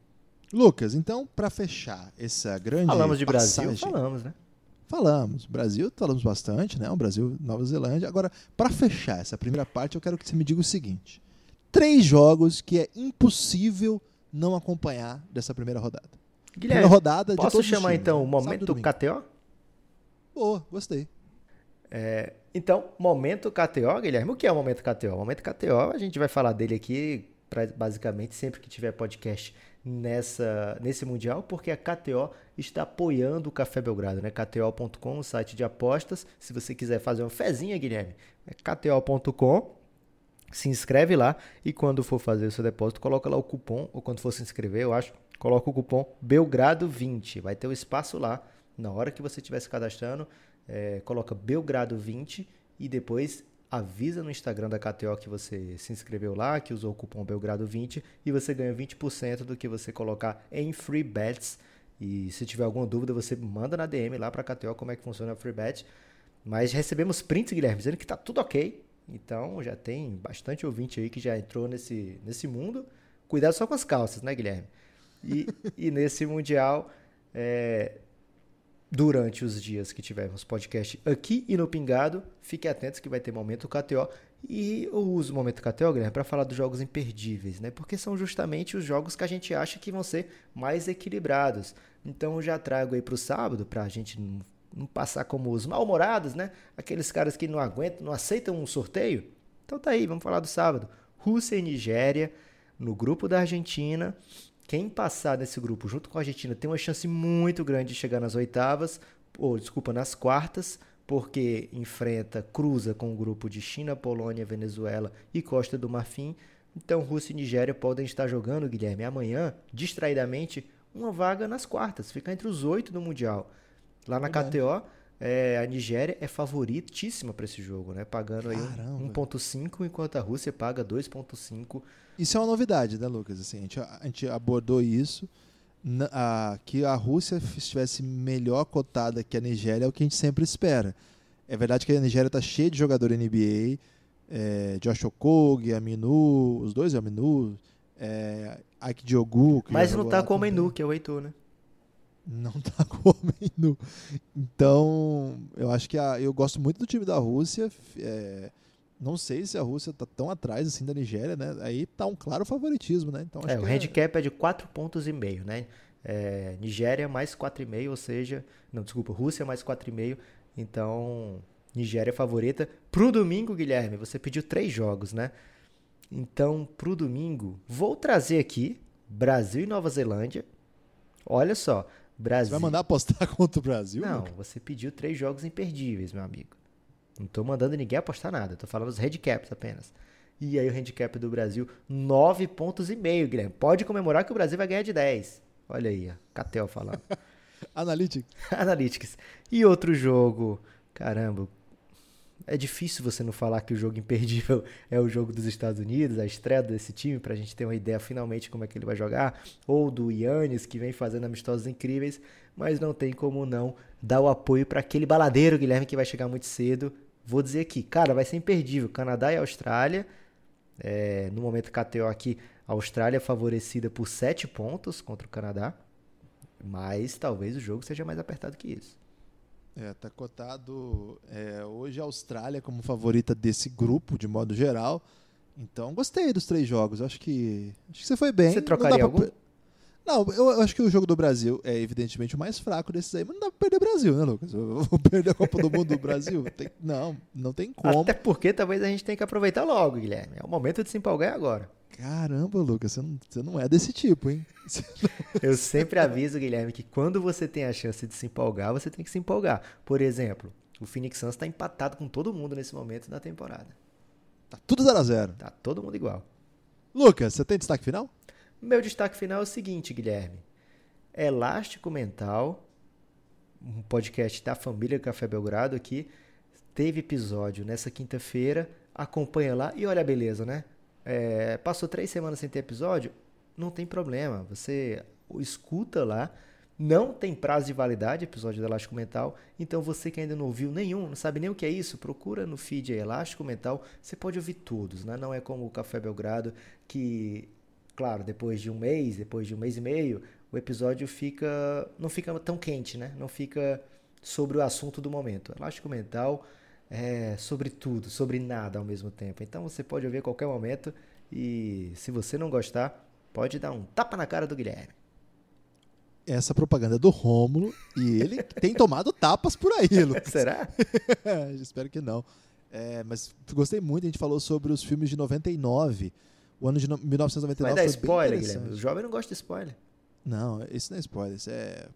A: Lucas, então, para fechar essa grande.
B: Falamos de
A: passagem,
B: Brasil? Falamos, né?
A: Falamos. Brasil, falamos bastante, né? O Brasil, Nova Zelândia. Agora, para fechar essa primeira parte, eu quero que você me diga o seguinte: três jogos que é impossível não acompanhar dessa primeira rodada.
B: Guilherme, primeira rodada de posso chamar então o momento KTO?
A: Boa, gostei.
B: É, então, momento KTO, Guilherme, o que é o momento KTO? O momento KTO, a gente vai falar dele aqui, pra, basicamente, sempre que tiver podcast nessa, nesse Mundial, porque a KTO está apoiando o Café Belgrado, né? KTO.com, site de apostas. Se você quiser fazer uma fezinha, Guilherme, é KTO.com. Se inscreve lá e quando for fazer o seu depósito, coloca lá o cupom, ou quando for se inscrever, eu acho, coloca o cupom Belgrado20. Vai ter o um espaço lá. Na hora que você estiver se cadastrando, é, coloca Belgrado20 e depois avisa no Instagram da KTO que você se inscreveu lá, que usou o cupom Belgrado20 e você ganha 20% do que você colocar em free bets. E se tiver alguma dúvida, você manda na DM lá para a KTO como é que funciona a free bet. Mas recebemos prints, Guilherme, dizendo que está tudo ok. Então já tem bastante ouvinte aí que já entrou nesse, nesse mundo. Cuidado só com as calças, né, Guilherme? E, e nesse Mundial, é, durante os dias que tivermos podcast aqui e no Pingado. Fiquem atentos que vai ter momento KTO. E eu uso o momento KTO, Guilherme, para falar dos jogos imperdíveis, né? Porque são justamente os jogos que a gente acha que vão ser mais equilibrados. Então eu já trago aí para o sábado, para a gente não, não passar como os mal-humorados, né? Aqueles caras que não aguentam, não aceitam um sorteio. Então tá aí, vamos falar do sábado. Rússia e Nigéria, no grupo da Argentina. Quem passar nesse grupo junto com a Argentina tem uma chance muito grande de chegar nas oitavas, ou desculpa, nas quartas, porque enfrenta, cruza com o grupo de China, Polônia, Venezuela e Costa do Marfim. Então, Rússia e Nigéria podem estar jogando, Guilherme, amanhã, distraidamente, uma vaga nas quartas, ficar entre os oito do Mundial. Lá na KTO, é, a Nigéria é favoritíssima para esse jogo, né? Pagando aí
A: Caramba.
B: 1.5, enquanto a Rússia paga 2.5.
A: Isso é uma novidade, né, Lucas? Assim, a, gente, a gente abordou isso. Na- a- que a Rússia estivesse melhor cotada que a Nigéria é o que a gente sempre espera. É verdade que a Nigéria está cheia de jogador NBA. É, Josh Okogie, Aminu, os dois Aminu, é, Ike Diogu.
B: Mas não tá
A: lá
B: com o. Menu, que é o Heitor, né?
A: Não tá com o homem nu. Então, eu acho que a, eu gosto muito do time da Rússia. é, não sei se a Rússia tá tão atrás assim da Nigéria, né? Aí tá um claro favoritismo, né? Então, acho
B: É, o
A: que
B: handicap é de 4 pontos e meio, né? É, Nigéria mais 4,5, ou seja, não, desculpa, Rússia mais 4,5. Então, Nigéria é favorita. Pro domingo, Guilherme, você pediu três jogos, né? Então, pro domingo, vou trazer aqui Brasil e Nova Zelândia. Olha só,
A: Você
B: Brasil.
A: vai mandar apostar contra o Brasil?
B: Não, você pediu três jogos imperdíveis, meu amigo. Não tô mandando ninguém apostar nada, tô falando os handicaps apenas. E aí o handicap do Brasil, 9 pontos e meio, Guilherme. Pode comemorar que o Brasil vai ganhar de 10. Olha aí, ó, Catel falando.
A: Analytics.
B: Analytics. E outro jogo, caramba, é difícil você não falar que o jogo imperdível é o jogo dos Estados Unidos, a estreia desse time, pra gente ter uma ideia finalmente como é que ele vai jogar, ou do Yannis, que vem fazendo amistosos incríveis, mas não tem como não dar o apoio para aquele baladeiro, Guilherme, que vai chegar muito cedo. Vou dizer aqui, cara, vai ser imperdível. Canadá e Austrália. É, no momento KTO aqui, a Austrália favorecida por 7 pontos contra o Canadá. Mas talvez o jogo seja mais apertado que isso.
A: É, tá cotado é, hoje a Austrália como favorita desse grupo, de modo geral. Então, gostei dos três jogos. Acho que, acho que você foi bem.
B: Você trocaria
A: pra
B: algum?
A: Não, eu eu acho que o jogo do Brasil é evidentemente o mais fraco desses aí, mas não dá pra perder o Brasil, né, Lucas? Eu vou perder a Copa do Mundo do Brasil? Tem- não, não tem como.
B: Até porque talvez a gente tenha que aproveitar logo, Guilherme. É o momento de se empolgar agora.
A: Caramba, Lucas, você não, você não é desse tipo, hein?
B: Eu sempre aviso, Guilherme, que quando você tem a chance de se empolgar, você tem que se empolgar. Por exemplo, o Phoenix Suns está empatado com todo mundo nesse momento da temporada.
A: Tá tudo 0 a 0
B: Tá todo mundo igual.
A: Lucas, você tem destaque final?
B: Meu destaque final é o seguinte, Guilherme. Elástico Mental, um podcast da família Café Belgrado aqui, teve episódio nessa quinta-feira. Acompanha lá e olha a beleza, né? É, passou três semanas sem ter episódio? Não tem problema. Você escuta lá. Não tem prazo de validade episódio do Elástico Mental. Então você que ainda não ouviu nenhum, não sabe nem o que é isso, procura no feed Elástico Mental. Você pode ouvir todos, né? Não é como o Café Belgrado que claro, depois de um mês, depois de um mês e meio, o episódio fica não fica tão quente, né? Não fica sobre o assunto do momento. Elástico mental é sobre tudo, sobre nada ao mesmo tempo. Então você pode ouvir a qualquer momento e se você não gostar, pode dar um tapa na cara do Guilherme.
A: Essa propaganda é do Rômulo e ele tem tomado tapas por aí, Lucas.
B: Será?
A: Espero que não. É, mas gostei muito, a gente falou sobre os filmes de 99. O ano de no- 1999
B: Vai dar spoiler. Guilherme. O jovem não gosta de spoiler.
A: Não, isso não é spoiler, isso é,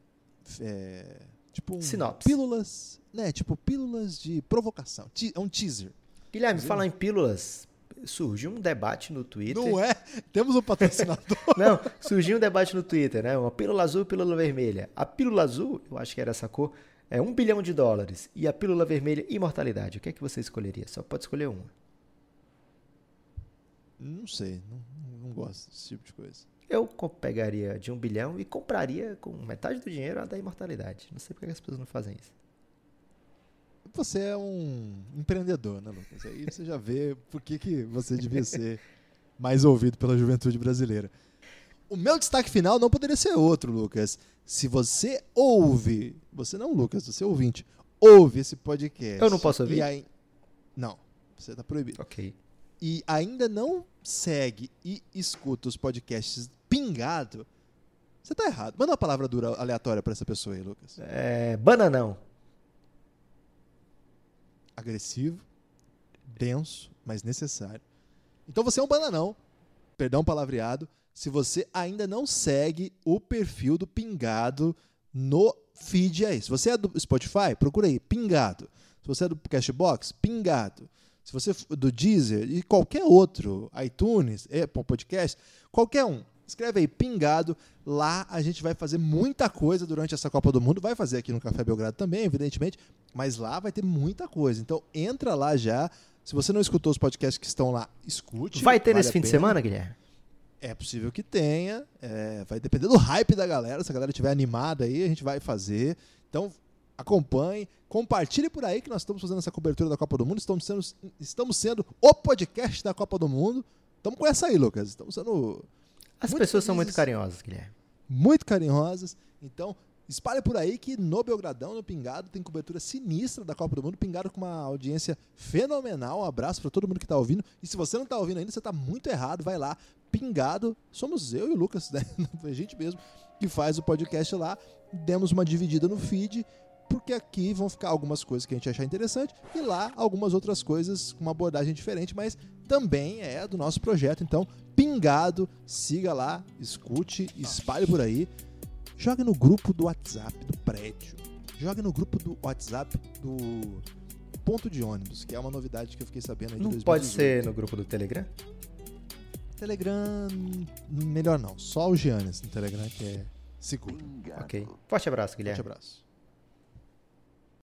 A: é tipo um
B: Sinopse.
A: pílulas, né, tipo pílulas de provocação. É um teaser.
B: Guilherme,
A: Inclusive-
B: falar em pílulas, surgiu um debate no Twitter.
A: Não é? Temos um patrocinador.
B: Não, surgiu um debate no Twitter, né? Uma pílula azul e pílula vermelha. A pílula azul, eu acho que era essa cor, é um bilhão de dólares. E a pílula vermelha, imortalidade. O que é que você escolheria? Só pode escolher uma.
A: Não sei, não, não gosto desse tipo de coisa.
B: Eu pegaria de um bilhão e compraria com metade do dinheiro a da imortalidade. Não sei por que as pessoas não fazem isso.
A: Você é um empreendedor, né, Lucas? Aí você já vê por que, que você devia ser mais ouvido pela juventude brasileira. O meu destaque final não poderia ser outro, Lucas. Se você ouve, você não, Lucas, você é ouvinte, ouve esse podcast.
B: Eu não posso ouvir?
A: aí- Não, você está proibido.
B: Ok.
A: E ainda não segue e escuta os podcasts pingado, você tá errado. Manda uma palavra dura aleatória para essa pessoa aí, Lucas.
B: É, bananão.
A: agressivo, denso, mas necessário. Então você é um bananão, perdão palavreado, se você ainda não segue o perfil do Pingado no feed aí. Se você é do Spotify, procura aí, Pingado. Se você é do Cashbox, Pingado. Se você é do Deezer e qualquer outro, iTunes, Apple Podcast, qualquer um, escreve aí Pingado. Lá a gente vai fazer muita coisa durante essa Copa do Mundo. Vai fazer aqui no Café Belgrado também, evidentemente. Mas lá vai ter muita coisa. Então entra lá já. Se você não escutou os podcasts que estão lá, escute.
B: Vai ter
A: vale
B: nesse fim de semana, Guilherme?
A: É possível que tenha. é, vai depender do hype da galera. Se a galera estiver animada aí, a gente vai fazer. Então, acompanhe. Compartilhe por aí que nós estamos fazendo essa cobertura da Copa do Mundo. Estamos sendo, estamos sendo o podcast da Copa do Mundo. Estamos com essa aí, Lucas. Estamos sendo
B: As pessoas são muito
A: felizes.
B: carinhosas, Guilherme.
A: muito carinhosas. Então, espalhe por aí que no Belgradão, no Pingado, tem cobertura sinistra da Copa do Mundo. Pingado com uma audiência fenomenal. Um abraço para todo mundo que tá ouvindo. E se você não tá ouvindo ainda, você tá muito errado. Vai lá. Pingado, somos eu e o Lucas, né? A gente mesmo que faz o podcast lá. Demos uma dividida no feed. Porque aqui vão ficar algumas coisas que a gente achar interessante e lá algumas outras coisas com uma abordagem diferente, mas também é do nosso projeto. Então, pingado, siga lá, escute, espalhe por aí. Jogue no grupo do WhatsApp do prédio. Jogue no grupo do WhatsApp do ponto de ônibus, que é uma novidade que eu fiquei sabendo aí de
B: Não
A: 2018.
B: pode ser no grupo do Telegram?
A: Telegram, melhor não. Só o Giannis no Telegram que é seguro.
B: Ok. Forte abraço,
A: Forte
B: Guilherme.
A: abraço.